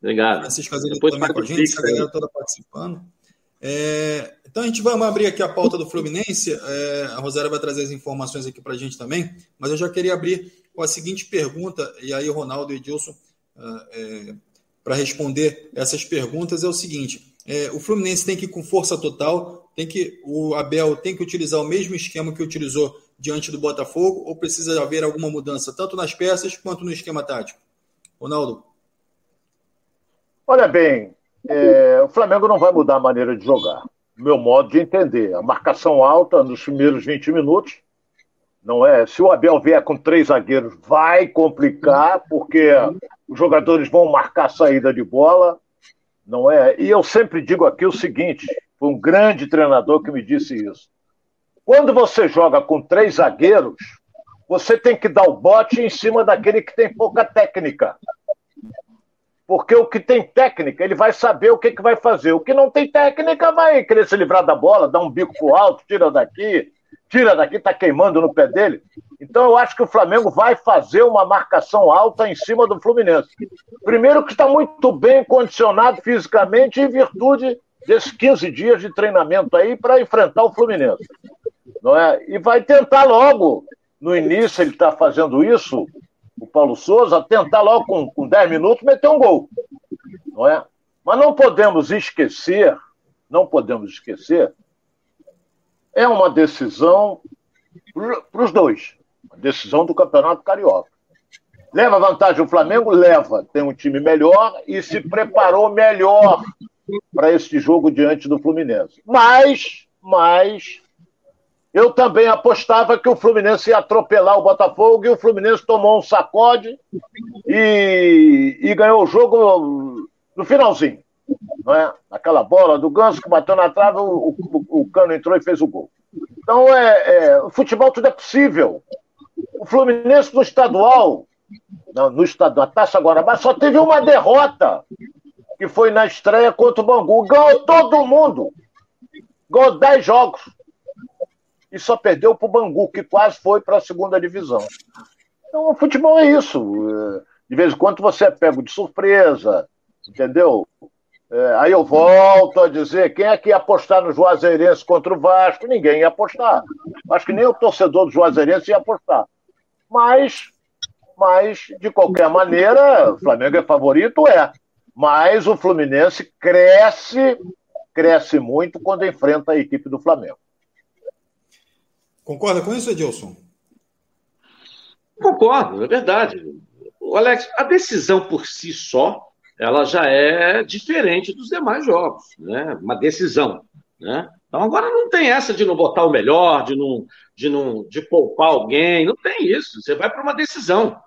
Obrigado. Francisco Azevedo também com a gente, essa galera toda participando. É, então a gente vai abrir aqui a pauta do Fluminense. É, a Rosária vai trazer as informações aqui para a gente também, mas eu já queria abrir com a seguinte pergunta, e aí o Ronaldo e Edilson, é, para responder essas perguntas, é o seguinte: é, o Fluminense tem que ir com força total, tem que o Abel tem que utilizar o mesmo esquema que utilizou diante do Botafogo, ou precisa haver alguma mudança, tanto nas peças quanto no esquema tático? Ronaldo. Olha bem, é, o Flamengo não vai mudar a maneira de jogar. Meu modo de entender. A marcação alta nos primeiros 20 minutos. Não é? Se o Abel vier com três zagueiros, vai complicar, porque os jogadores vão marcar a saída de bola. Não é? E eu sempre digo aqui o seguinte: foi um grande treinador que me disse isso. Quando você joga com três zagueiros, você tem que dar o bote em cima daquele que tem pouca técnica. Porque o que tem técnica, ele vai saber o que, que vai fazer. O que não tem técnica vai querer se livrar da bola, dar um bico pro alto, tira daqui, tira daqui, tá queimando no pé dele. Então eu acho que o Flamengo vai fazer uma marcação alta em cima do Fluminense. Primeiro que está muito bem condicionado fisicamente em virtude desses 15 dias de treinamento aí para enfrentar o Fluminense. Não é? E vai tentar logo, no início ele está fazendo isso, o Paulo Souza, tentar logo com, com 10 minutos meter um gol. Não é? Mas não podemos esquecer, não podemos esquecer, é uma decisão para os dois. A decisão do Campeonato Carioca. Leva vantagem o Flamengo? Leva. Tem um time melhor e se preparou melhor para este jogo diante do Fluminense. Mas, mas, eu também apostava que o Fluminense ia atropelar o Botafogo e o Fluminense tomou um sacode e, e ganhou o jogo no finalzinho. É? Aquela bola do Ganso que bateu na trave, o, o, o Cano entrou e fez o gol. Então, é, é, o futebol tudo é possível. O Fluminense no estadual, não, no estadual, a Taça Guarabá, só teve uma derrota, que foi na estreia contra o Bangu. Ganhou todo mundo. Ganhou 10 jogos e só perdeu para o Bangu, que quase foi para a segunda divisão. Então, o futebol é isso. De vez em quando você é pego de surpresa, entendeu? É, aí eu volto a dizer: quem é que ia apostar no Juazeirense contra o Vasco? Ninguém ia apostar. Acho que nem o torcedor do Juazeirense ia apostar. Mas, mas de qualquer maneira, o Flamengo é favorito? É. Mas o Fluminense cresce, cresce muito quando enfrenta a equipe do Flamengo. Concorda com isso, Edilson? Concordo, é verdade. O Alex, a decisão por si só, ela já é diferente dos demais jogos, né? Uma decisão, né? Então agora não tem essa de não botar o melhor, de não, de não, de poupar alguém, não tem isso. Você vai para uma decisão.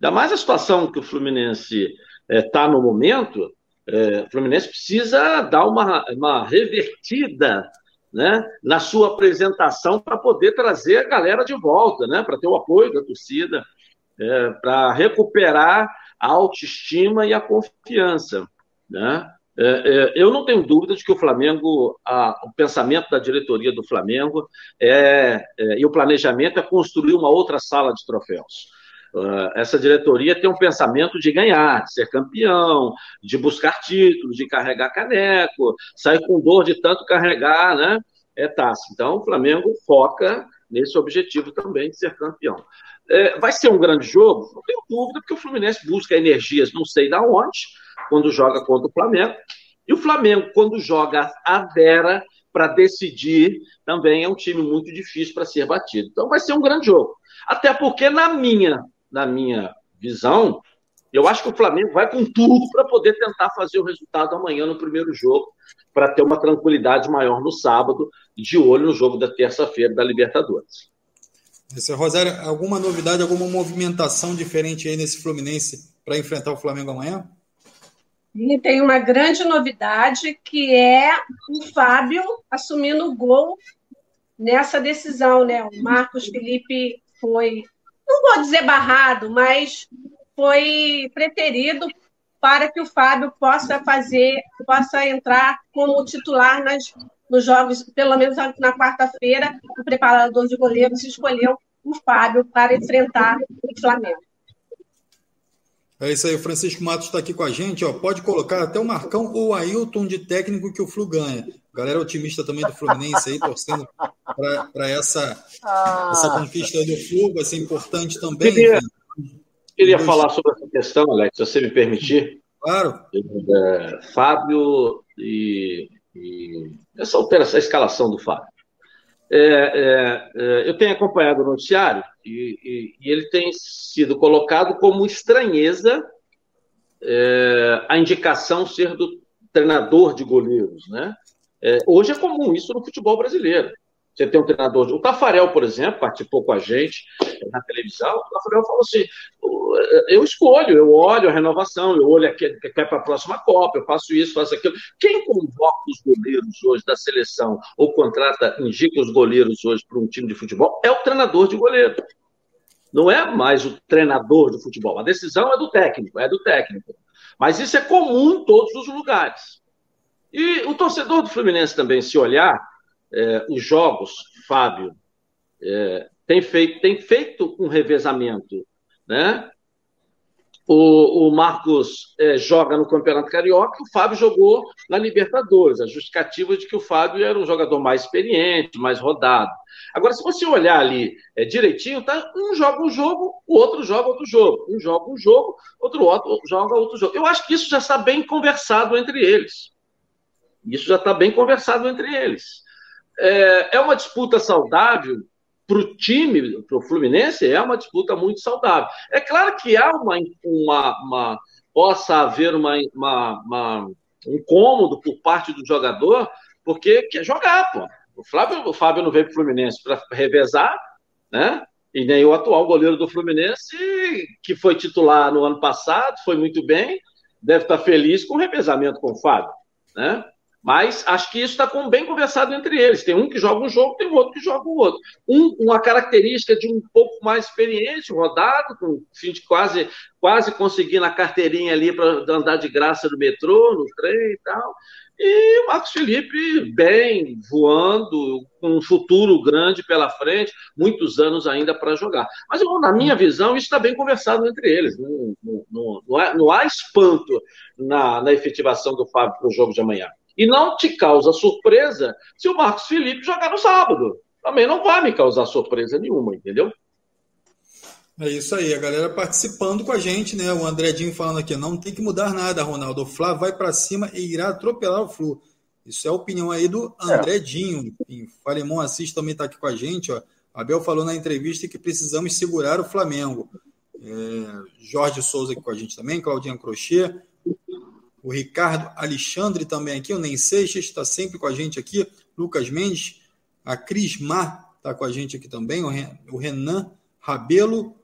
Ainda mais a situação que o Fluminense está eh, é, no momento, é, o Fluminense precisa dar uma, uma revertida né, na sua apresentação para poder trazer a galera de volta, né, para ter o apoio da torcida, é, para recuperar a autoestima e a confiança. Né? É, é, eu não tenho dúvida de que o Flamengo, o pensamento da diretoria do Flamengo é, é, e o planejamento é construir uma outra sala de troféus. Uh, essa diretoria tem um pensamento de ganhar, de ser campeão, de buscar títulos, de carregar caneco, sair com dor de tanto carregar, né? É taça. Então, o Flamengo foca nesse objetivo também de ser campeão. É, vai ser um grande jogo? Não tenho dúvida, porque o Fluminense busca energias não sei da onde, quando joga contra o Flamengo. E o Flamengo, quando joga a Vera para decidir, também é um time muito difícil para ser batido. Então vai ser um grande jogo. Até porque, na minha na minha visão, eu acho que o Flamengo vai com tudo para poder tentar fazer o resultado amanhã no primeiro jogo, para ter uma tranquilidade maior no sábado, de olho no jogo da terça-feira da Libertadores. Esse, Rosário, alguma novidade, alguma movimentação diferente aí nesse Fluminense para enfrentar o Flamengo amanhã? E tem uma grande novidade que é o Fábio assumindo o gol nessa decisão, né? O Marcos Felipe foi, não vou dizer barrado, mas foi preterido para que o Fábio possa fazer, possa entrar como titular nas, nos jogos, pelo menos na quarta-feira, o preparador de goleiros escolheu o Fábio para enfrentar o Flamengo. É isso aí, o Francisco Matos está aqui com a gente. Ó. Pode colocar até o Marcão ou o Ailton de técnico que o Flu ganha. Galera otimista também do Fluminense aí, torcendo para essa, ah. essa conquista do Flu, vai ser importante também. Queria, queria falar sobre essa questão, Alex, se você me permitir. Claro. É, Fábio e, e essa alteração, essa escalação do Fábio. É, é, é, eu tenho acompanhado o noticiário e, e, e, ele tem sido colocado como estranheza é, a indicação ser do treinador de goleiros, né? É, hoje é comum isso no futebol brasileiro. Você tem um treinador. O Tafarel, por exemplo, participou com a gente na televisão. O Tafarel falou assim: eu escolho, eu olho a renovação, eu olho aqui, que é para a próxima Copa, eu faço isso, faço aquilo. Quem convoca os goleiros hoje da seleção ou contrata, indica os goleiros hoje para um time de futebol é o treinador de goleiro. Não é mais o treinador de futebol. A decisão é do técnico, é do técnico. Mas isso é comum em todos os lugares. E o torcedor do Fluminense também, se olhar é, os jogos, Fábio, é, tem, feito, tem feito um revezamento. Né? O, o Marcos é, joga no Campeonato Carioca, o Fábio jogou na Libertadores. A justificativa de que o Fábio era um jogador mais experiente, mais rodado. Agora, se você olhar ali é, direitinho, tá, um joga um jogo, o outro joga outro jogo. Um joga um jogo, outro, outro joga outro jogo. Eu acho que isso já está bem conversado entre eles. Isso já está bem conversado entre eles. É, é uma disputa saudável para o time, para o Fluminense, é uma disputa muito saudável. É claro que há uma, uma, uma possa haver uma, uma, uma, um incômodo por parte do jogador, porque quer jogar, pô. O, Flávio, o não veio para o Fluminense para revezar, né? E nem o atual goleiro do Fluminense, que foi titular no ano passado, foi muito bem, deve estar feliz com o revezamento com o Fábio, né? Mas acho que isso está bem conversado entre eles. Tem um que joga um jogo, tem outro que joga o outro. Um, uma característica de um pouco mais experiente, rodado, com fim de quase, quase conseguindo a carteirinha ali para andar de graça no metrô, no trem e tal. E o Marcos Felipe bem, voando, com um futuro grande pela frente, muitos anos ainda para jogar. Mas, na minha visão, isso está bem conversado entre eles. Não, não, não, não, há, não há espanto na, na efetivação do Fábio para o jogo de amanhã. E não te causa surpresa se o Marcos Felipe jogar no sábado. Também não vai me causar surpresa nenhuma, entendeu? É isso aí, a galera participando com a gente, né? O Andredinho falando aqui, não tem que mudar nada, Ronaldo. O Flá vai para cima e irá atropelar o Flu. Isso é a opinião aí do Andredinho. É. O Falemon Assis também está aqui com a gente, ó. Abel falou na entrevista que precisamos segurar o Flamengo. É, Jorge Souza aqui com a gente também, Claudinha Crochê o Ricardo Alexandre também aqui, o Nem Seixas está sempre com a gente aqui, Lucas Mendes, a Cris Mar está com a gente aqui também, o Renan Rabelo.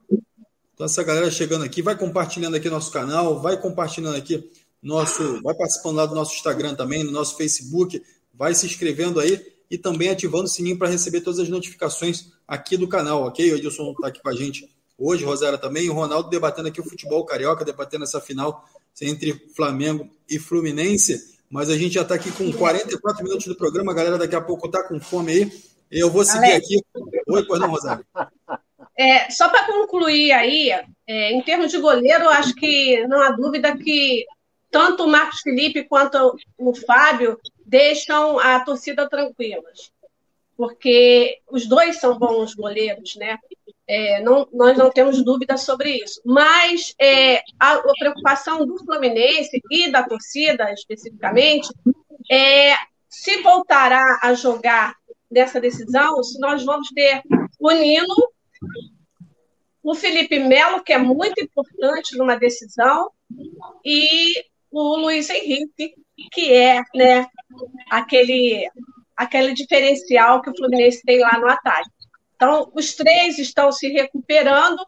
Então, essa galera chegando aqui, vai compartilhando aqui nosso canal, vai compartilhando aqui nosso, vai participando lá do nosso Instagram também, no nosso Facebook, vai se inscrevendo aí e também ativando o sininho para receber todas as notificações aqui do canal, ok? O Edilson está aqui com a gente hoje, Rosário também, o Ronaldo debatendo aqui o futebol carioca, debatendo essa final entre Flamengo e Fluminense. Mas a gente já está aqui com 44 minutos do programa, a galera daqui a pouco está com fome aí. Eu vou seguir Alex. aqui. Oi, pois não, Rosário. É, só para concluir aí, é, em termos de goleiro, acho que não há dúvida que tanto o Marcos Felipe quanto o Fábio deixam a torcida tranquilas, porque os dois são bons goleiros, né? É, não, nós não temos dúvida sobre isso. Mas é, a, a, preocupação do Fluminense e da torcida, especificamente, é se voltará a jogar nessa decisão, se nós vamos ter o Nino, o Felipe Melo, que é muito importante numa decisão, e o Luiz Henrique, que é né, aquele, aquele diferencial que o Fluminense tem lá no ataque. Então, os três estão se recuperando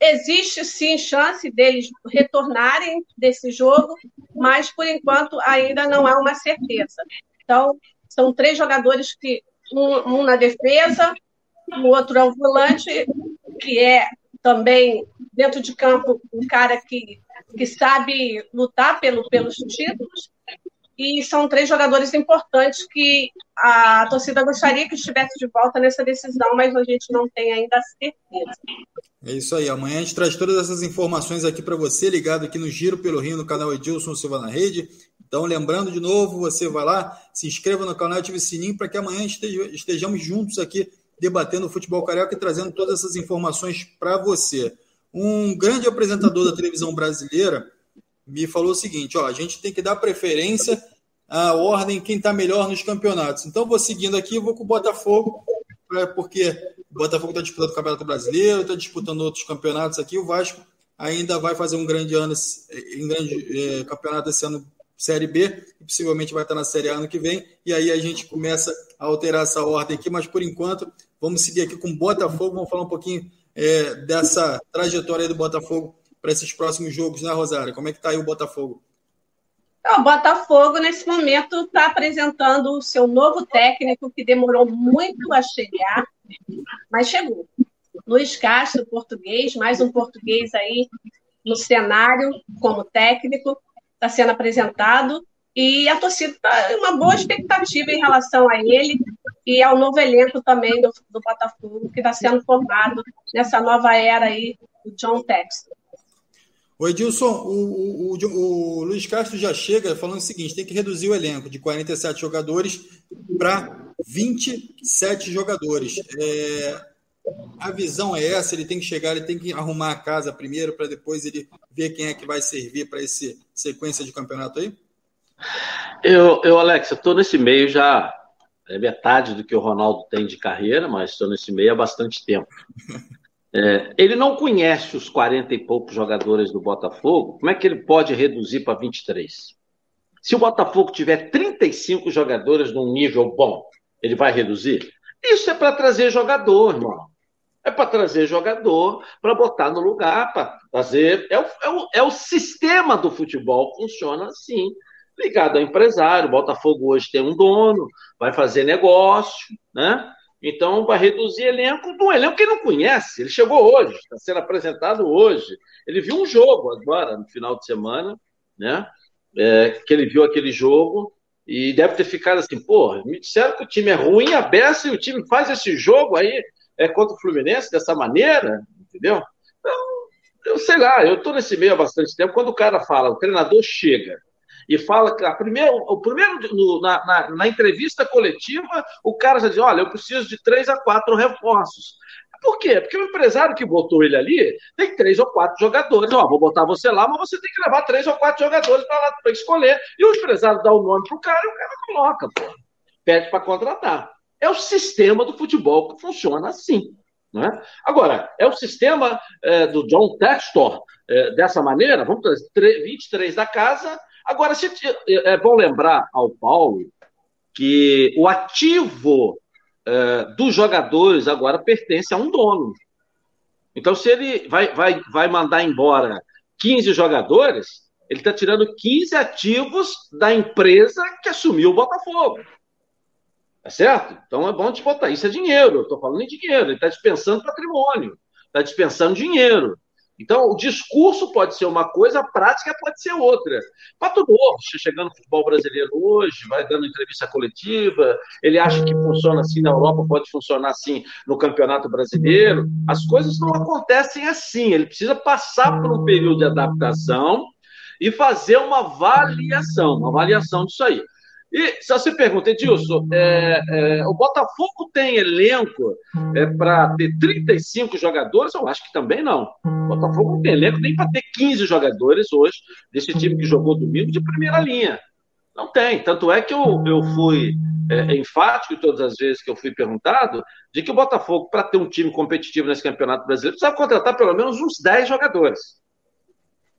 existe sim chance deles retornarem desse jogo, mas por enquanto ainda não há uma certeza. Então, são três jogadores que um, um na defesa, o outro é o volante, que é também dentro de campo um cara que, que sabe lutar pelo, pelos títulos e são três jogadores importantes que a torcida gostaria que estivesse de volta nessa decisão, mas a gente não tem ainda certeza. É isso aí. Amanhã a gente traz todas essas informações aqui para você, ligado aqui no Giro pelo Rio, no canal Edilson Silva na Rede. Então, lembrando de novo, você vai lá, se inscreva no canal, ative o sininho para que amanhã estejamos juntos aqui debatendo o futebol carioca e trazendo todas essas informações para você. Um grande apresentador da televisão brasileira me falou o seguinte: ó, a gente tem que dar preferência à ordem quem está melhor nos campeonatos. Então, vou seguindo aqui, vou com o Botafogo, porque o Botafogo está disputando o Campeonato Brasileiro, está disputando outros campeonatos aqui. O Vasco ainda vai fazer um grande ano, um grande é, campeonato esse ano Série B, e possivelmente vai estar na Série A ano que vem, e aí a gente começa a alterar essa ordem aqui, mas por enquanto vamos seguir aqui com o Botafogo, vamos falar um pouquinho é, dessa trajetória do Botafogo para esses próximos jogos, né, Rosário? Como é que está aí o Botafogo? O Botafogo, nesse momento, está apresentando o seu novo técnico, que demorou muito a chegar, mas chegou. Luiz Castro, português, mais um português aí no cenário como técnico, está sendo apresentado, e a torcida está uma boa expectativa em relação a ele e ao novo elenco também do, do Botafogo, que está sendo formado nessa nova era aí do John Texton. O Edilson, o, o, o, o, Luiz Castro já chega falando o seguinte: tem que reduzir o elenco de 47 jogadores para 27 jogadores. É, a visão é essa: ele tem que chegar, ele tem que arrumar a casa primeiro para depois ele ver quem é que vai servir para essa sequência de campeonato aí? Eu, eu Alex, eu estou nesse meio já é metade do que o Ronaldo tem de carreira, mas estou nesse meio há bastante tempo. É, ele não conhece os 40 e poucos jogadores do Botafogo, como é que ele pode reduzir para 23? Se o Botafogo tiver 35 jogadores num nível bom, ele vai reduzir? Isso é para trazer jogador, irmão. É para trazer jogador, para botar no lugar, para fazer. É o, é, o, é o sistema do futebol, funciona assim ligado ao empresário. O Botafogo hoje tem um dono, vai fazer negócio, né? Então, vai reduzir elenco do elenco que ele não conhece. Ele chegou hoje, está sendo apresentado hoje. Ele viu um jogo agora, no final de semana, né? É, que ele viu aquele jogo e deve ter ficado assim, pô, me disseram que o time é ruim, a beça, e o time faz esse jogo aí é, contra o Fluminense dessa maneira, entendeu? Então, eu sei lá, eu estou nesse meio há bastante tempo. Quando o cara fala, o treinador chega e fala que a primeira, o primeiro no, na, na, na, entrevista coletiva, o cara já diz: olha, eu preciso de três a quatro reforços. Por quê? Porque o empresário que botou ele ali tem três ou quatro jogadores. Ó, vou botar você lá, mas você tem que levar três ou quatro jogadores para lá para escolher. E o empresário dá o nome pro cara e o cara coloca, pô. Pede para contratar. É o sistema do futebol que funciona assim. Né? Agora, é o sistema é, do John Textor é, dessa maneira, vamos trazer 23 da casa, Agora, se, é bom lembrar ao Paulo que o ativo é, dos jogadores agora pertence a um dono. Então, se ele vai, vai, vai mandar embora 15 jogadores, ele está tirando 15 ativos da empresa que assumiu o Botafogo. Tá certo? Então é bom te botar. Isso é dinheiro, eu estou falando em dinheiro. Ele está dispensando patrimônio, está dispensando dinheiro. Então, o discurso pode ser uma coisa, a prática pode ser outra. Pato Novo, chegando no futebol brasileiro hoje, vai dando entrevista coletiva, ele acha que funciona assim na Europa, pode funcionar assim no Campeonato Brasileiro. As coisas não acontecem assim. Ele precisa passar por um período de adaptação e fazer uma avaliação, uma avaliação disso aí. E se você pergunta, Edilson, é, é, o Botafogo tem elenco é, para ter 35 jogadores? Eu acho que também não. O Botafogo não tem elenco nem para ter 15 jogadores hoje, desse time que jogou domingo de primeira linha. Não tem. Tanto é que eu, eu fui é, enfático todas as vezes que eu fui perguntado de que o Botafogo, para ter um time competitivo nesse campeonato brasileiro, precisava contratar pelo menos uns 10 jogadores.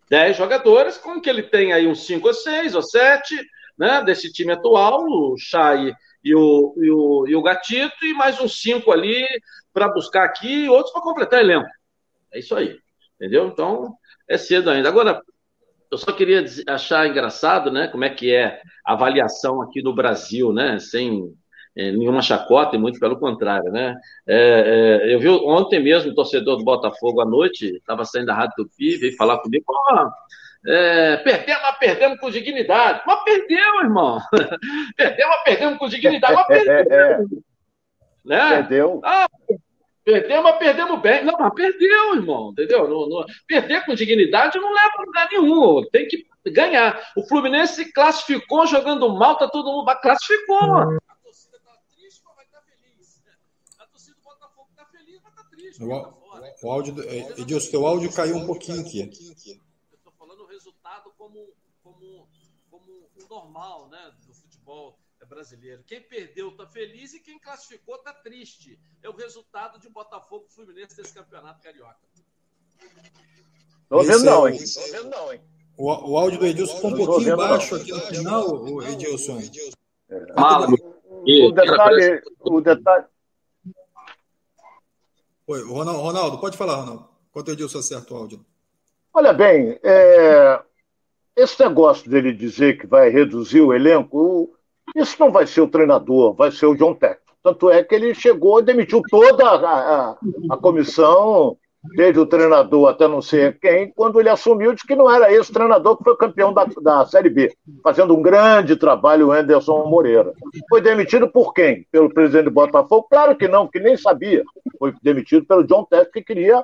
10 jogadores, com que ele tem aí uns 5 ou 6 ou 7 né, desse time atual, o Chay e o, e o, e o Gatito, e mais uns cinco ali para buscar aqui e outros para completar elenco. É isso aí. Entendeu? Então, é cedo ainda. Agora, eu só queria achar engraçado, né? Como é que é a avaliação aqui no Brasil, né? Sem é, nenhuma chacota e muito pelo contrário, né? É, é, eu vi ontem mesmo o torcedor do Botafogo à noite, estava saindo da Rádio Tupi, veio falar comigo, oh, é, perdemos, mas perdemos com dignidade. Mas perdeu, irmão. perdemos, mas perdemos com dignidade. Mas perdeu. né? Perdeu. Ah, perdemos, mas perdemos bem. Não, mas perdeu, irmão. Entendeu? No, no, perder com dignidade não leva a lugar nenhum. Tem que ganhar. O Fluminense classificou jogando mal, tá todo mundo. Classificou. O, o áudio, Edilson, teu áudio caiu um pouquinho aqui. Eu estou falando o resultado como, como, como o normal né, do futebol brasileiro. Quem perdeu está feliz e quem classificou está triste. É o resultado de Botafogo e Fluminense desse campeonato carioca. Estou vendo não, hein? Tô vendo não, hein? O, o áudio do Edilson ficou um pouquinho baixo aqui no final, o Edilson. É. Ah, o, detalhe, o detalhe, Oi, Ronaldo, pode falar, Ronaldo. Enquanto o Edilson acerta o áudio. Olha bem, é... esse negócio dele dizer que vai reduzir o elenco, isso não vai ser o treinador, vai ser o John Tech. Tanto é que ele chegou e demitiu toda a, a, a comissão, desde o treinador até não sei quem, quando ele assumiu, disse que não era esse treinador que foi campeão da, da Série B, fazendo um grande trabalho o Anderson Moreira. Foi demitido por quem? Pelo presidente do Botafogo? Claro que não, que nem sabia foi demitido pelo John Test, que queria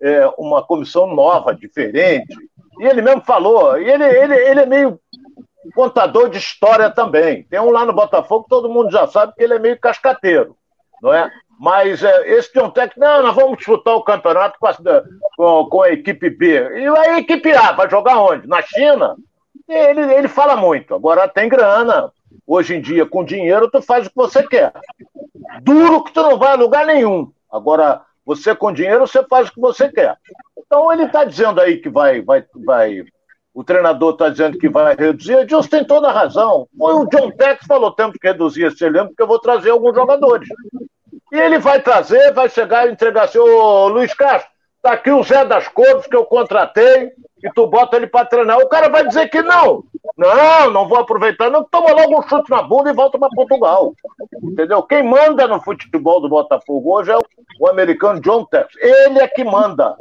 é, uma comissão nova, diferente. E ele mesmo falou, e ele, ele, ele é meio contador de história também. Tem um lá no Botafogo, todo mundo já sabe que ele é meio cascateiro, não é? Mas é, esse John Tech, não, nós vamos disputar o campeonato com a, com, com a equipe B. E a equipe A vai jogar onde? Na China? Ele, ele fala muito. Agora tem grana. Hoje em dia, com dinheiro, tu faz o que você quer. Duro que tu não vai a lugar nenhum. Agora, você com dinheiro, você faz o que você quer. Então, ele está dizendo aí que vai, vai, vai. O treinador está dizendo que vai reduzir. O Edilson tem toda a razão. O John Tex falou: temos que reduzir esse elenco, porque eu vou trazer alguns jogadores. E ele vai trazer, vai chegar e entregar assim: Ô Luiz Castro, tá aqui o Zé das Cores que eu contratei e tu bota ele para treinar. O cara vai dizer que não. Não, não vou aproveitar, não. Toma logo um chute na bunda e volta para Portugal. Entendeu? Quem manda no futebol do Botafogo hoje é o, o americano John Tex. Ele é que manda.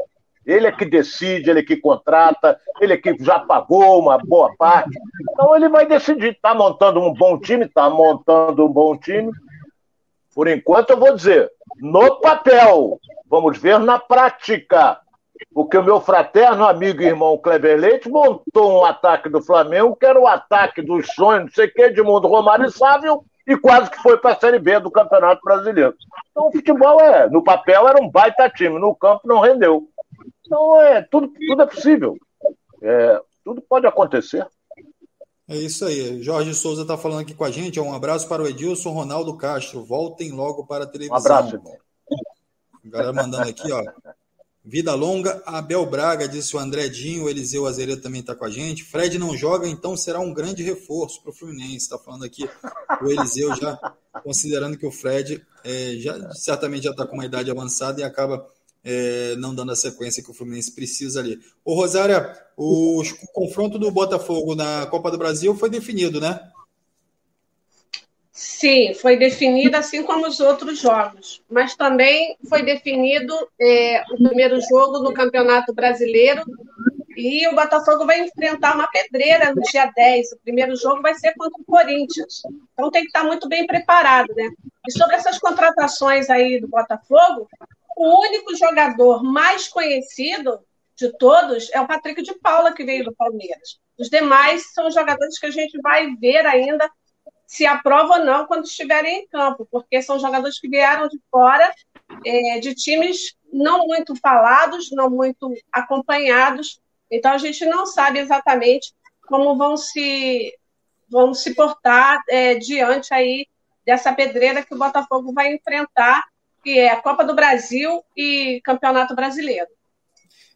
Ele é que decide, ele é que contrata, ele é que já pagou uma boa parte. Então ele vai decidir. Está montando um bom time, está montando um bom time. Por enquanto eu vou dizer, no papel, vamos ver na prática porque o meu fraterno amigo e irmão Kleber Leite montou um ataque do Flamengo, que era o ataque dos sonhos, não sei o que, de mundo Romário e Sávio, e quase que foi para a Série B do Campeonato Brasileiro. Então o futebol é, no papel era um baita time, no campo não rendeu. Então é, tudo, tudo é possível. É, tudo pode acontecer. É isso aí. Jorge Souza está falando aqui com a gente. Um abraço para o Edilson Ronaldo Castro. Voltem logo para a televisão. Um abraço, irmão. Galera mandando aqui, ó. Vida longa, Abel Braga, disse o André Dinho, o Eliseu Azeredo também está com a gente. Fred não joga, então será um grande reforço para o Fluminense. Está falando aqui o Eliseu já considerando que o Fred é, já, certamente já está com uma idade avançada e acaba é, não dando a sequência que o Fluminense precisa ali. O Rosária, o, o confronto do Botafogo na Copa do Brasil foi definido, né? Sim, foi definido assim como os outros jogos, mas também foi definido é, o primeiro jogo no Campeonato Brasileiro e o Botafogo vai enfrentar uma pedreira no dia 10. O primeiro jogo vai ser contra o Corinthians. Então tem que estar muito bem preparado, né? E sobre essas contratações aí do Botafogo, o único jogador mais conhecido de todos é o Patrick de Paula, que veio do Palmeiras. Os demais são jogadores que a gente vai ver ainda se aprova ou não quando estiverem em campo, porque são jogadores que vieram de fora, é, de times não muito falados, não muito acompanhados. Então a gente não sabe exatamente como vão se vão se portar é, diante aí dessa pedreira que o Botafogo vai enfrentar, que é a Copa do Brasil e Campeonato Brasileiro.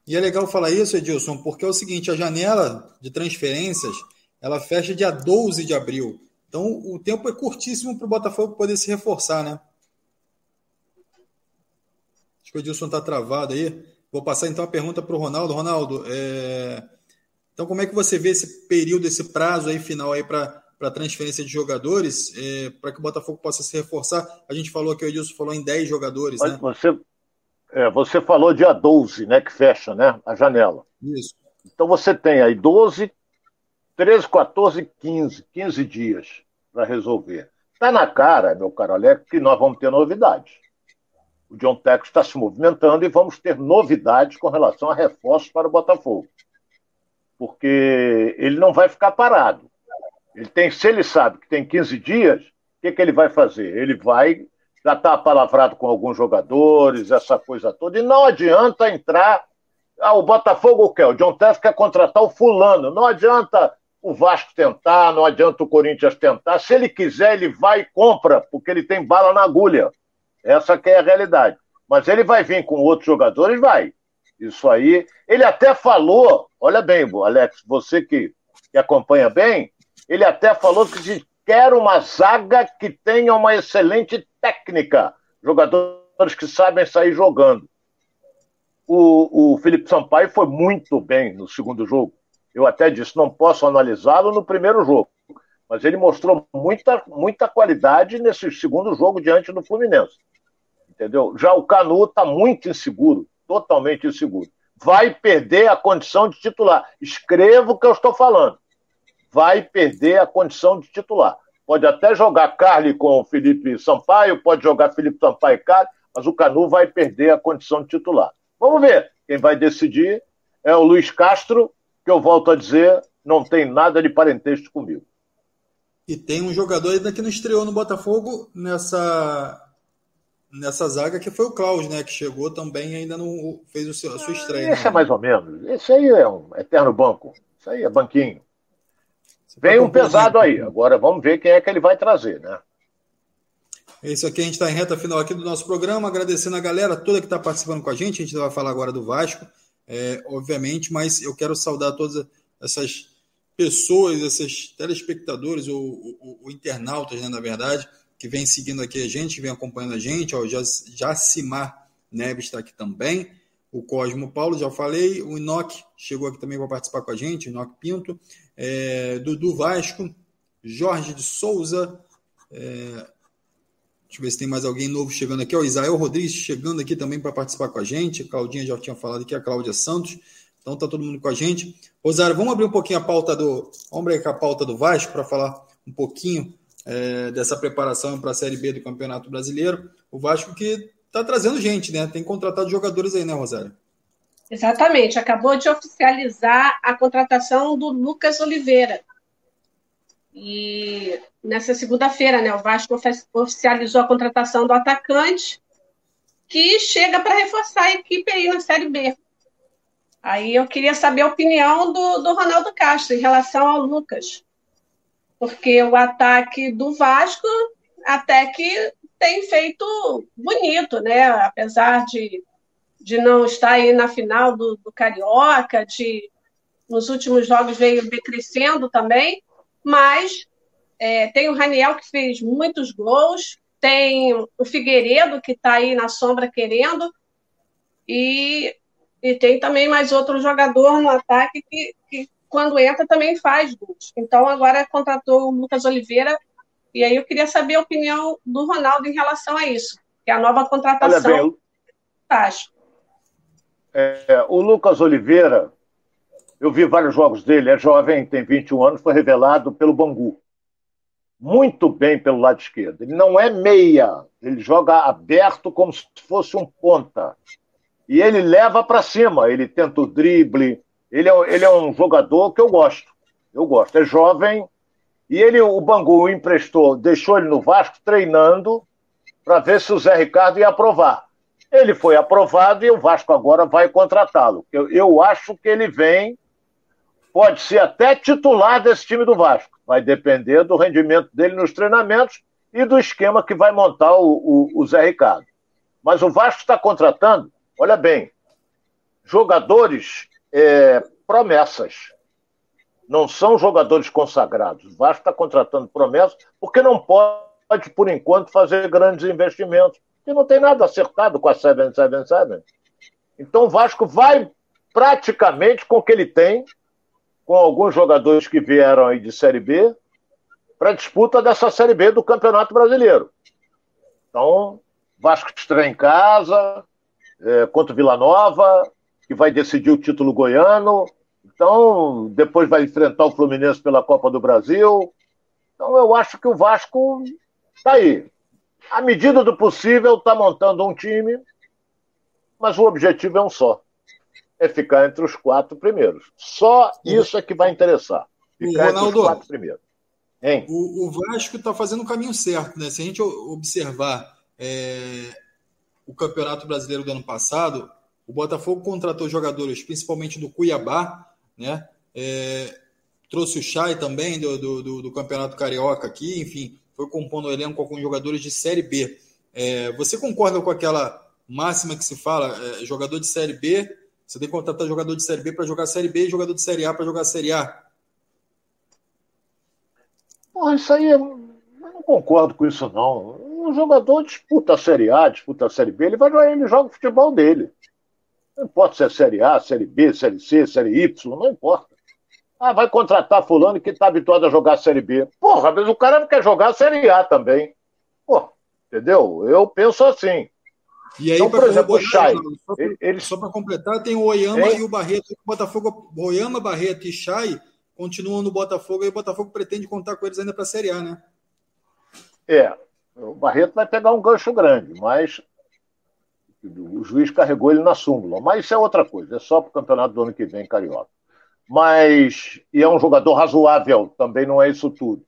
E é legal falar isso, Edilson, porque é o seguinte, a janela de transferências, ela fecha dia 12 de abril. Então, o tempo é curtíssimo para o Botafogo poder se reforçar, né? Acho que o Edilson está travado aí. Vou passar então a pergunta para o Ronaldo. Ronaldo, é... então como é que você vê esse período, esse prazo aí final aí para para transferência de jogadores, é, para que o Botafogo possa se reforçar? A gente falou que o Edilson falou em 10 jogadores, né? Você, é, você falou dia 12, né, que fecha, né, a janela. Isso. Então você tem aí 12, 13, 14, 15, 15 dias para resolver. Está na cara, meu caro Alex, que nós vamos ter novidades. O John Tex está se movimentando e vamos ter novidades com relação a reforços para o Botafogo. Porque ele não vai ficar parado. Ele tem, se ele sabe que tem 15 dias, o que, que ele vai fazer? Ele vai já está palavrado com alguns jogadores, essa coisa toda, e não adianta entrar. Ah, o Botafogo quer, o John Tess quer contratar o fulano. Não adianta o Vasco tentar, não adianta o Corinthians tentar. Se ele quiser, ele vai e compra, porque ele tem bala na agulha. Essa que é a realidade. Mas ele vai vir com outros jogadores, vai. Isso aí. Ele até falou, olha bem, Alex, você que, que acompanha bem, ele até falou que quer uma zaga que tenha uma excelente técnica, jogadores que sabem sair jogando. O, o Felipe Sampaio foi muito bem no segundo jogo. Eu até disse, não posso analisá-lo no primeiro jogo, mas ele mostrou muita, muita qualidade nesse segundo jogo diante do Fluminense. Entendeu? Já o Canu está muito inseguro, totalmente inseguro. Vai perder a condição de titular. Escreva o que eu estou falando vai perder a condição de titular. Pode até jogar Carly com o Felipe Sampaio, pode jogar Felipe Sampaio e Carly, mas o Canu vai perder a condição de titular. Vamos ver. Quem vai decidir é o Luiz Castro, que eu volto a dizer, não tem nada de parentesco comigo. E tem um jogador ainda que não estreou no Botafogo nessa nessa zaga que foi o Klaus, né? Que chegou também ainda não fez o seu, a sua estreia. Esse né? é mais ou menos. Esse aí é um eterno banco. Isso aí é banquinho. Vem um pesado aí. Agora vamos ver quem é que ele vai trazer, né? É isso aqui, a gente está em reta final aqui do nosso programa, agradecendo a galera toda que está participando com a gente. A gente vai falar agora do Vasco, é, obviamente, mas eu quero saudar todas essas pessoas, esses telespectadores ou, ou, ou internautas, né, na verdade, que vem seguindo aqui a gente, vem acompanhando a gente. Ó, Jacimar Neves está aqui também. O Cosmo Paulo, já falei. O Inoc chegou aqui também para participar com a gente, o Inoc Pinto é, Dudu Vasco, Jorge de Souza, é, deixa eu ver se tem mais alguém novo chegando aqui, o Isael Rodrigues chegando aqui também para participar com a gente, a Claudinha já tinha falado aqui, a Cláudia Santos, então tá todo mundo com a gente. Rosário, vamos abrir um pouquinho a pauta do, vamos abrir a pauta do Vasco para falar um pouquinho é, dessa preparação para a Série B do Campeonato Brasileiro. O Vasco que está trazendo gente, né? Tem contratado jogadores aí, né, Rosário? Exatamente, acabou de oficializar a contratação do Lucas Oliveira. E nessa segunda-feira, né, o Vasco oficializou a contratação do atacante, que chega para reforçar a equipe aí na Série B. Aí eu queria saber a opinião do, do Ronaldo Castro em relação ao Lucas. Porque o ataque do Vasco até que tem feito bonito, né? Apesar de de não estar aí na final do, do Carioca, de nos últimos jogos veio decrescendo também, mas é, tem o Raniel que fez muitos gols, tem o Figueiredo que está aí na sombra querendo, e, e tem também mais outro jogador no ataque que, que quando entra também faz gols. Então agora contratou o Lucas Oliveira, e aí eu queria saber a opinião do Ronaldo em relação a isso, que é a nova contratação. Olha bem, Faz. É, o Lucas Oliveira, eu vi vários jogos dele, é jovem, tem 21 anos, foi revelado pelo Bangu. Muito bem pelo lado esquerdo. Ele não é meia, ele joga aberto como se fosse um ponta. E ele leva para cima, ele tenta o drible. Ele é, ele é um jogador que eu gosto. Eu gosto. É jovem. E ele, o Bangu emprestou, deixou ele no Vasco treinando para ver se o Zé Ricardo ia aprovar. Ele foi aprovado e o Vasco agora vai contratá-lo. Eu, eu acho que ele vem, pode ser até titular desse time do Vasco. Vai depender do rendimento dele nos treinamentos e do esquema que vai montar o, o, o Zé Ricardo. Mas o Vasco está contratando, olha bem, jogadores é, promessas. Não são jogadores consagrados. O Vasco está contratando promessas porque não pode, por enquanto, fazer grandes investimentos e não tem nada acertado com a 777. Então o Vasco vai praticamente com o que ele tem, com alguns jogadores que vieram aí de Série B, para a disputa dessa Série B do Campeonato Brasileiro. Então, Vasco estreia em casa, é, contra o Vila Nova, que vai decidir o título goiano. Então, depois vai enfrentar o Fluminense pela Copa do Brasil. Então, eu acho que o Vasco está aí. À medida do possível, está montando um time, mas o objetivo é um só: é ficar entre os quatro primeiros. Só isso é que vai interessar. Ficar Ronaldo, entre os quatro primeiros. O, o, Vasco está fazendo o caminho certo, né? Se a gente observar é, o Campeonato Brasileiro do ano passado, o Botafogo contratou jogadores, principalmente do Cuiabá, né? É, trouxe o Chay também do, do, do, Campeonato Carioca aqui, enfim, foi compondo o elenco com alguns jogadores de Série B. É, você concorda com aquela máxima que se fala, é, jogador de Série B, você tem que contratar jogador de Série B para jogar Série B e jogador de Série A para jogar Série A? Porra, isso aí, eu não concordo com isso não. O jogador disputa a Série A, disputa a Série B, ele vai jogar, ele joga o futebol dele. Não importa se é Série A, Série B, Série C, Série Y, não importa. Ah, vai contratar fulano que está habituado a jogar Série B. Porra, mas o cara não quer jogar Série A também. Pô, entendeu? Eu penso assim. E aí, então, por exemplo, o Chay. Só para completar, tem o Oyama hein? e o Barreto. O Botafogo, Oyama, Barreto e Chay continuam no Botafogo e o Botafogo pretende contar com eles ainda para a Série A, né? É. O Barreto vai pegar um gancho grande, mas o juiz carregou ele na súmula. Mas isso é outra coisa, é só para o campeonato do ano que vem, Carioca mas e é um jogador razoável, também não é isso tudo.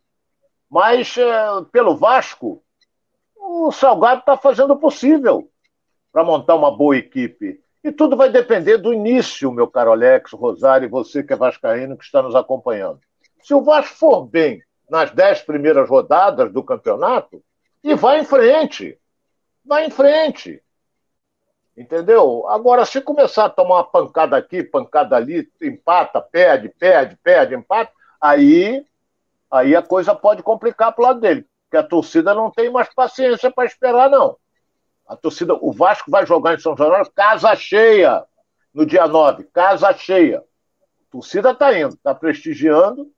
Mas é, pelo Vasco, o Salgado está fazendo o possível para montar uma boa equipe. E tudo vai depender do início, meu caro Alex, Rosário e você que é vascaíno que está nos acompanhando. Se o Vasco for bem nas dez primeiras rodadas do campeonato, e vai em frente. Vai em frente. Entendeu? Agora, se começar a tomar uma pancada aqui, pancada ali, empata, perde, perde, perde, empata, aí, aí a coisa pode complicar para o lado dele. Porque a torcida não tem mais paciência para esperar, não. A torcida, o Vasco vai jogar em São Januário, casa cheia, no dia 9, casa cheia. A torcida está indo, está prestigiando,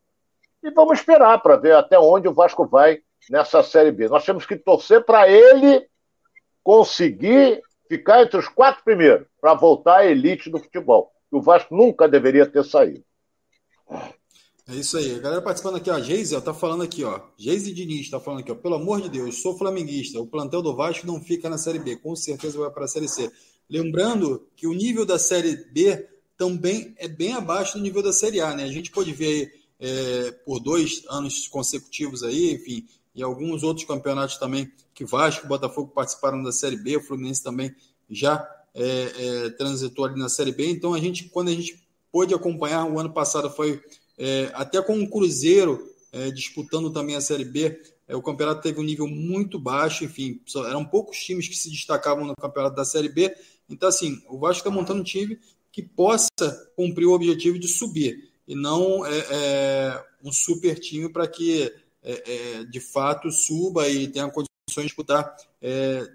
e vamos esperar para ver até onde o Vasco vai nessa Série B. Nós temos que torcer para ele conseguir ficar entre os quatro primeiros para voltar à elite do futebol. O Vasco nunca deveria ter saído. É isso aí. A galera participando aqui, ó. Geise tá falando aqui, ó. Geise Diniz tá falando aqui, ó. Pelo amor de Deus, sou flamenguista. O plantel do Vasco não fica na Série B. Com certeza vai para a Série C. Lembrando que o nível da Série B também é bem abaixo do nível da Série A, né? A gente pode ver é, por dois anos consecutivos aí, enfim, e alguns outros campeonatos também que Vasco e Botafogo participaram da Série B, o Fluminense também já é, é, transitou ali na Série B. Então, a gente, quando a gente pôde acompanhar, o ano passado foi é, até com o Cruzeiro é, disputando também a Série B, é, o campeonato teve um nível muito baixo, enfim, só, eram poucos times que se destacavam no campeonato da Série B. Então, assim, o Vasco está montando um time que possa cumprir o objetivo de subir e não é, é um super time para que é, de fato suba e tenha condições de disputar,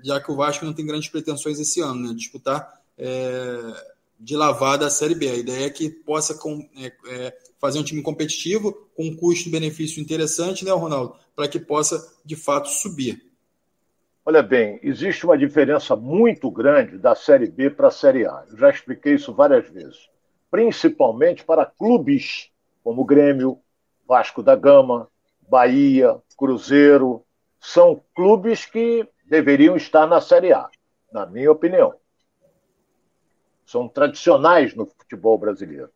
já que o Vasco não tem grandes pretensões esse ano, né, disputar de lavada a Série B. A ideia é que possa com, é, é, fazer um time competitivo com um custo-benefício interessante, né, Ronaldo, para que possa de fato subir. Olha bem, existe uma diferença muito grande da Série B para a Série A. Eu já expliquei isso várias vezes. Principalmente para clubes como Grêmio, Vasco da Gama, Bahia, Cruzeiro, são clubes que deveriam estar na Série A, na minha opinião. São tradicionais no futebol brasileiro.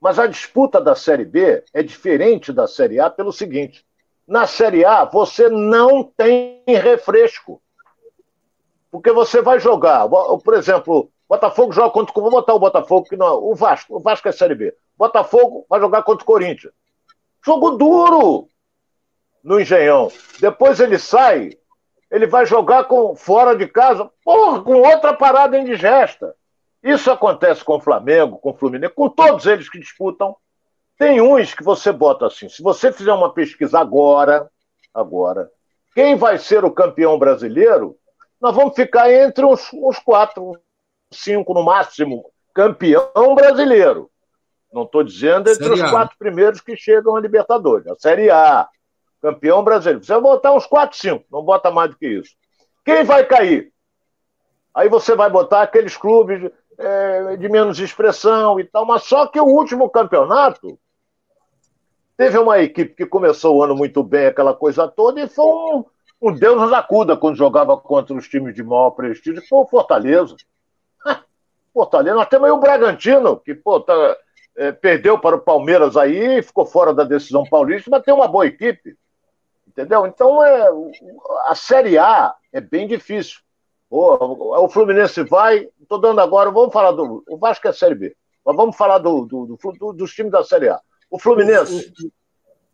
Mas a disputa da Série B é diferente da Série A pelo seguinte: na Série A você não tem refresco. Porque você vai jogar, por exemplo, Botafogo joga contra. Vou botar o Botafogo, que não, o Vasco, o Vasco é Série B. Botafogo vai jogar contra o Corinthians. Jogo duro no Engenhão. Depois ele sai, ele vai jogar com, fora de casa, porra, com outra parada indigesta. Isso acontece com o Flamengo, com o Fluminense, com todos eles que disputam. Tem uns que você bota assim, se você fizer uma pesquisa agora, agora, quem vai ser o campeão brasileiro, nós vamos ficar entre os, os quatro. cinco no máximo, campeão brasileiro. Não estou dizendo entre os quatro primeiros que chegam a Libertadores. A Série A, campeão brasileiro. Você vai botar uns quatro, cinco, não bota mais do que isso. Quem vai cair? Aí você vai botar aqueles clubes é, de menos expressão e tal, mas só que o último campeonato teve uma equipe que começou o ano muito bem, aquela coisa toda, e foi um, um Deus nos acuda quando jogava contra os times de maior prestígio, foi o Fortaleza. Fortaleza, nós temos aí o Bragantino, que pô, tá, é, perdeu para o Palmeiras aí, ficou fora da decisão paulista, mas tem uma boa equipe. Entendeu? Então é, a Série A é bem difícil. O, o Fluminense vai. Estou dando agora, vamos falar do. O Vasco é Série B. Mas vamos falar do, do, do, dos times da Série A. O Fluminense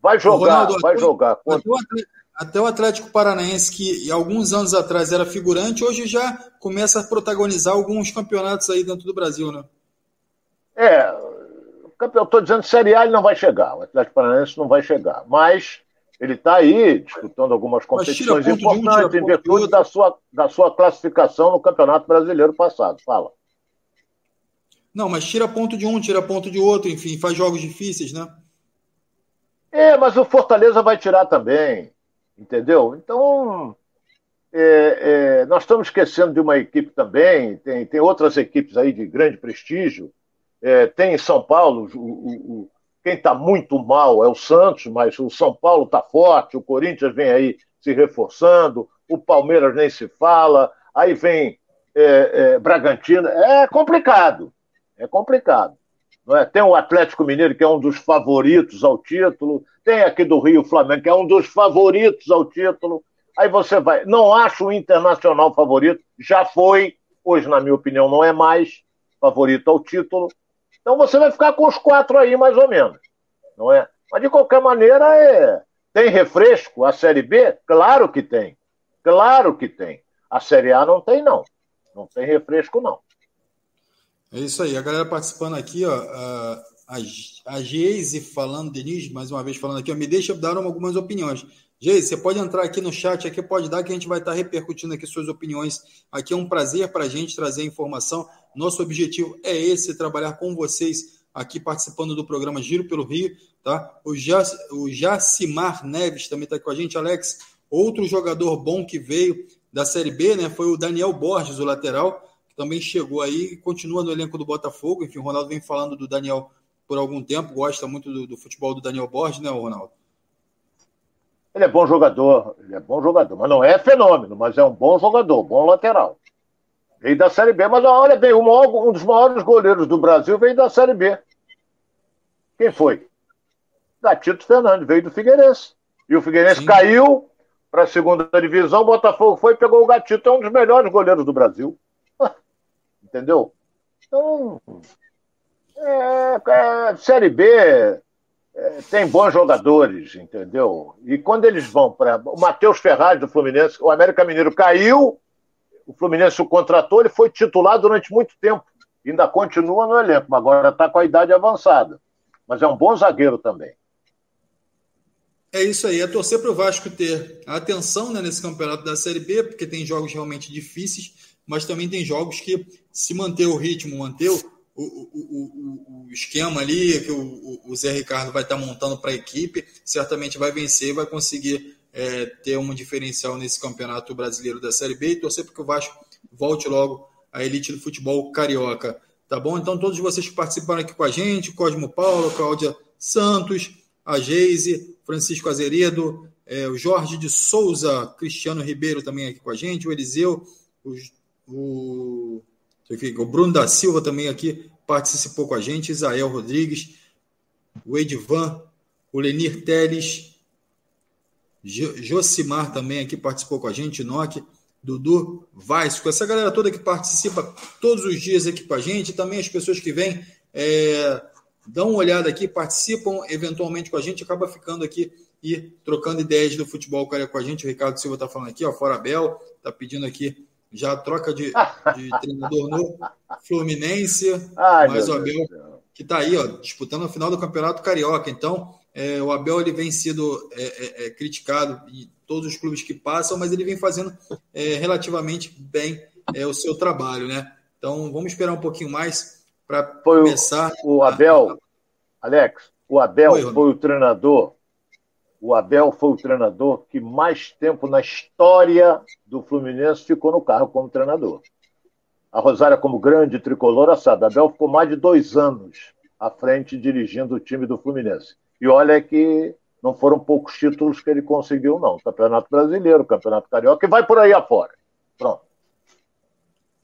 vai jogar, Ronaldo, vai até, jogar. Até o, até o Atlético Paranaense, que alguns anos atrás era figurante, hoje já começa a protagonizar alguns campeonatos aí dentro do Brasil, né? É, eu estou dizendo Série A ele não vai chegar, o Atlético Paranaense não vai chegar, mas ele está aí disputando algumas competições importantes em virtude da sua, da sua classificação no Campeonato Brasileiro passado. Fala. Não, mas tira ponto de um, tira ponto de outro, enfim, faz jogos difíceis, né? É, mas o Fortaleza vai tirar também, entendeu? Então, é, é, nós estamos esquecendo de uma equipe também, tem, tem outras equipes aí de grande prestígio, é, tem em São Paulo o, o, quem está muito mal é o Santos, mas o São Paulo está forte, o Corinthians vem aí se reforçando, o Palmeiras nem se fala, aí vem é, é, Bragantino. É complicado, é complicado. É? Tem o Atlético Mineiro, que é um dos favoritos ao título, tem aqui do Rio Flamengo, que é um dos favoritos ao título. Aí você vai. Não acho o Internacional favorito, já foi, hoje, na minha opinião, não é mais favorito ao título. Então você vai ficar com os quatro aí, mais ou menos. Não é? Mas de qualquer maneira, é... tem refresco a Série B? Claro que tem. Claro que tem. A Série A não tem, não. Não tem refresco, não. É isso aí. A galera participando aqui, ó. A, Geise falando, Denise, mais uma vez falando aqui, ó, me deixa dar algumas opiniões. Geise, você pode entrar aqui no chat, aqui pode dar que a gente vai estar repercutindo aqui suas opiniões. Aqui é um prazer para a gente trazer informação. Nosso objetivo é esse, trabalhar com vocês aqui participando do programa Giro pelo Rio, tá? O, Jac, o Jacimar Neves também está com a gente, Alex. Outro jogador bom que veio da Série B, né? Foi o Daniel Borges, o lateral, que também chegou aí e continua no elenco do Botafogo. Enfim, o Ronaldo vem falando do Daniel por algum tempo, gosta muito do, do futebol do Daniel Borges, né, Ronaldo? Ele é bom jogador, ele é bom jogador, mas não é fenômeno, mas é um bom jogador, bom lateral. Veio da Série B, mas olha bem, maior, um dos maiores goleiros do Brasil veio da Série B. Quem foi? Gatito Fernandes, veio do Figueirense. E o Figueirense Sim. caiu para a segunda divisão, o Botafogo foi e pegou o Gatito, é um dos melhores goleiros do Brasil. Entendeu? Então, é, é, Série B é, tem bons jogadores, entendeu? E quando eles vão para. O Matheus Ferraz do Fluminense, o América Mineiro caiu o Fluminense o contratou, ele foi titular durante muito tempo. Ainda continua no elenco, mas agora está com a idade avançada. Mas é um bom zagueiro também. É isso aí, é torcer para o Vasco ter atenção né, nesse campeonato da Série B, porque tem jogos realmente difíceis, mas também tem jogos que, se manter o ritmo, manter o, o, o, o esquema ali que o, Zé Ricardo vai estar tá montando para a equipe, certamente vai vencer e vai conseguir é, ter um diferencial nesse campeonato brasileiro da Série B e torcer para que o Vasco volte logo à elite do futebol carioca. Tá bom? Então, todos vocês que participaram aqui com a gente, Cosmo Paulo, Cláudia Santos, a Geise, Francisco Azeredo, é, o Jorge de Souza, Cristiano Ribeiro também aqui com a gente, o Eliseu, o, o, o Bruno da Silva também aqui participou com a gente, Isael Rodrigues, o Edivan, o Lenir Teles, Josimar também aqui participou com a gente, Nock, Dudu Vasco, essa galera toda que participa todos os dias aqui com a gente, também as pessoas que vêm, é, dão uma olhada aqui, participam eventualmente com a gente, acaba ficando aqui e trocando ideias do futebol cara com a gente. O Ricardo Silva está falando aqui, ó, fora Bel, está pedindo aqui já troca de, de treinador no Fluminense, Ai, mas o Abel que está aí, ó, disputando a final do Campeonato Carioca. Então, é, o Abel ele vem sendo é, é, é, criticado em todos os clubes que passam, mas ele vem fazendo é, relativamente bem é, o seu trabalho, né? Então vamos esperar um pouquinho mais para começar. O, o Abel, Alex, o Abel Oi, foi o treinador. O Abel foi o treinador que mais tempo na história do Fluminense ficou no carro como treinador. A Rosária, como grande tricolor, sabe, Abel ficou mais de dois anos à frente dirigindo o time do Fluminense. E olha que não foram poucos títulos que ele conseguiu, não. Campeonato Brasileiro, Campeonato Carioca, e vai por aí afora. Pronto.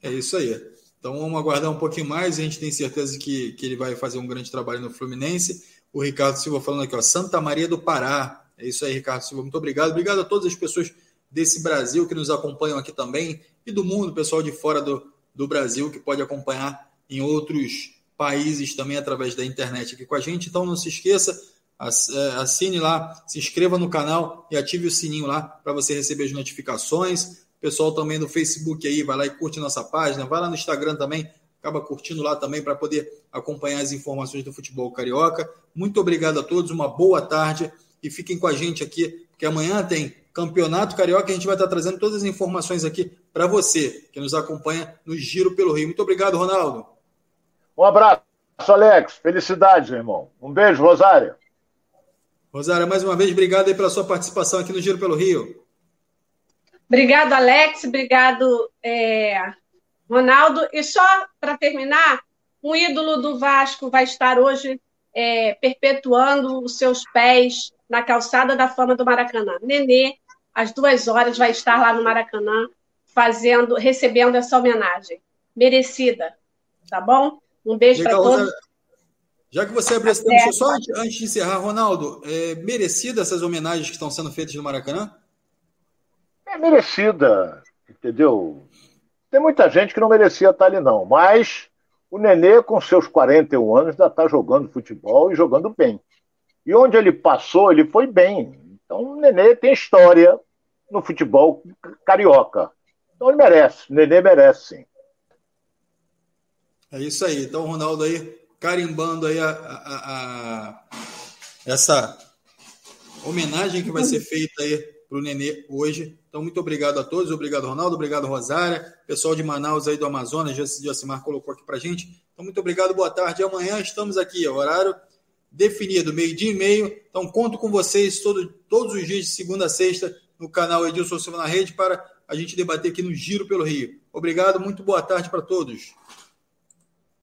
É isso aí. Então vamos aguardar um pouquinho mais. A gente tem certeza que, que ele vai fazer um grande trabalho no Fluminense. O Ricardo Silva falando aqui, ó, Santa Maria do Pará. É isso aí, Ricardo Silva. Muito obrigado. Obrigado a todas as pessoas desse Brasil que nos acompanham aqui também e do mundo, pessoal de fora do, do Brasil que pode acompanhar em outros países também através da internet aqui com a gente. Então não se esqueça, assine lá, se inscreva no canal e ative o sininho lá para você receber as notificações. Pessoal também no Facebook aí, vai lá e curte nossa página, vai lá no Instagram também, acaba curtindo lá também para poder acompanhar as informações do futebol carioca. Muito obrigado a todos, uma boa tarde e fiquem com a gente aqui, porque amanhã tem Campeonato Carioca, a gente vai estar trazendo todas as informações aqui para você que nos acompanha no Giro pelo Rio. Muito obrigado, Ronaldo. Um abraço, Alex. Felicidades, irmão. Um beijo, Rosário. Rosária, mais uma vez, obrigado aí pela sua participação aqui no Giro pelo Rio. Obrigado, Alex. Obrigado, é, Ronaldo. E só para terminar, um ídolo do Vasco vai estar hoje é, perpetuando os seus pés na calçada da fama do Maracanã. Nenê, às duas horas, vai estar lá no Maracanã fazendo, recebendo essa homenagem. Merecida. Tá bom? Um beijo para todos. Já que você abriu esse tema, só antes, antes, de encerrar, Ronaldo, é merecida essas homenagens que estão sendo feitas no Maracanã? É merecida, entendeu? Tem muita gente que não merecia estar ali, não, mas o Nenê, com seus 41 anos, ainda está jogando futebol e jogando bem. E onde ele passou, ele foi bem. Então o Nenê tem história no futebol carioca. Então ele merece, o Nenê merece, sim. É isso aí. Então, Ronaldo aí carimbando aí a, a, a, essa homenagem que vai ser feita aí para o Nenê hoje. Então, muito obrigado a todos. Obrigado, Ronaldo. Obrigado, Rosária. Pessoal de Manaus aí do Amazonas, Josimar colocou aqui para gente. Então, muito obrigado. Boa tarde. Amanhã estamos aqui, horário definido, meio-dia e meio. Então, conto com vocês todo, todos os dias, de segunda a sexta, no canal Edilson Silva na Rede, para a gente debater aqui no Giro pelo Rio. Obrigado. Muito boa tarde para todos.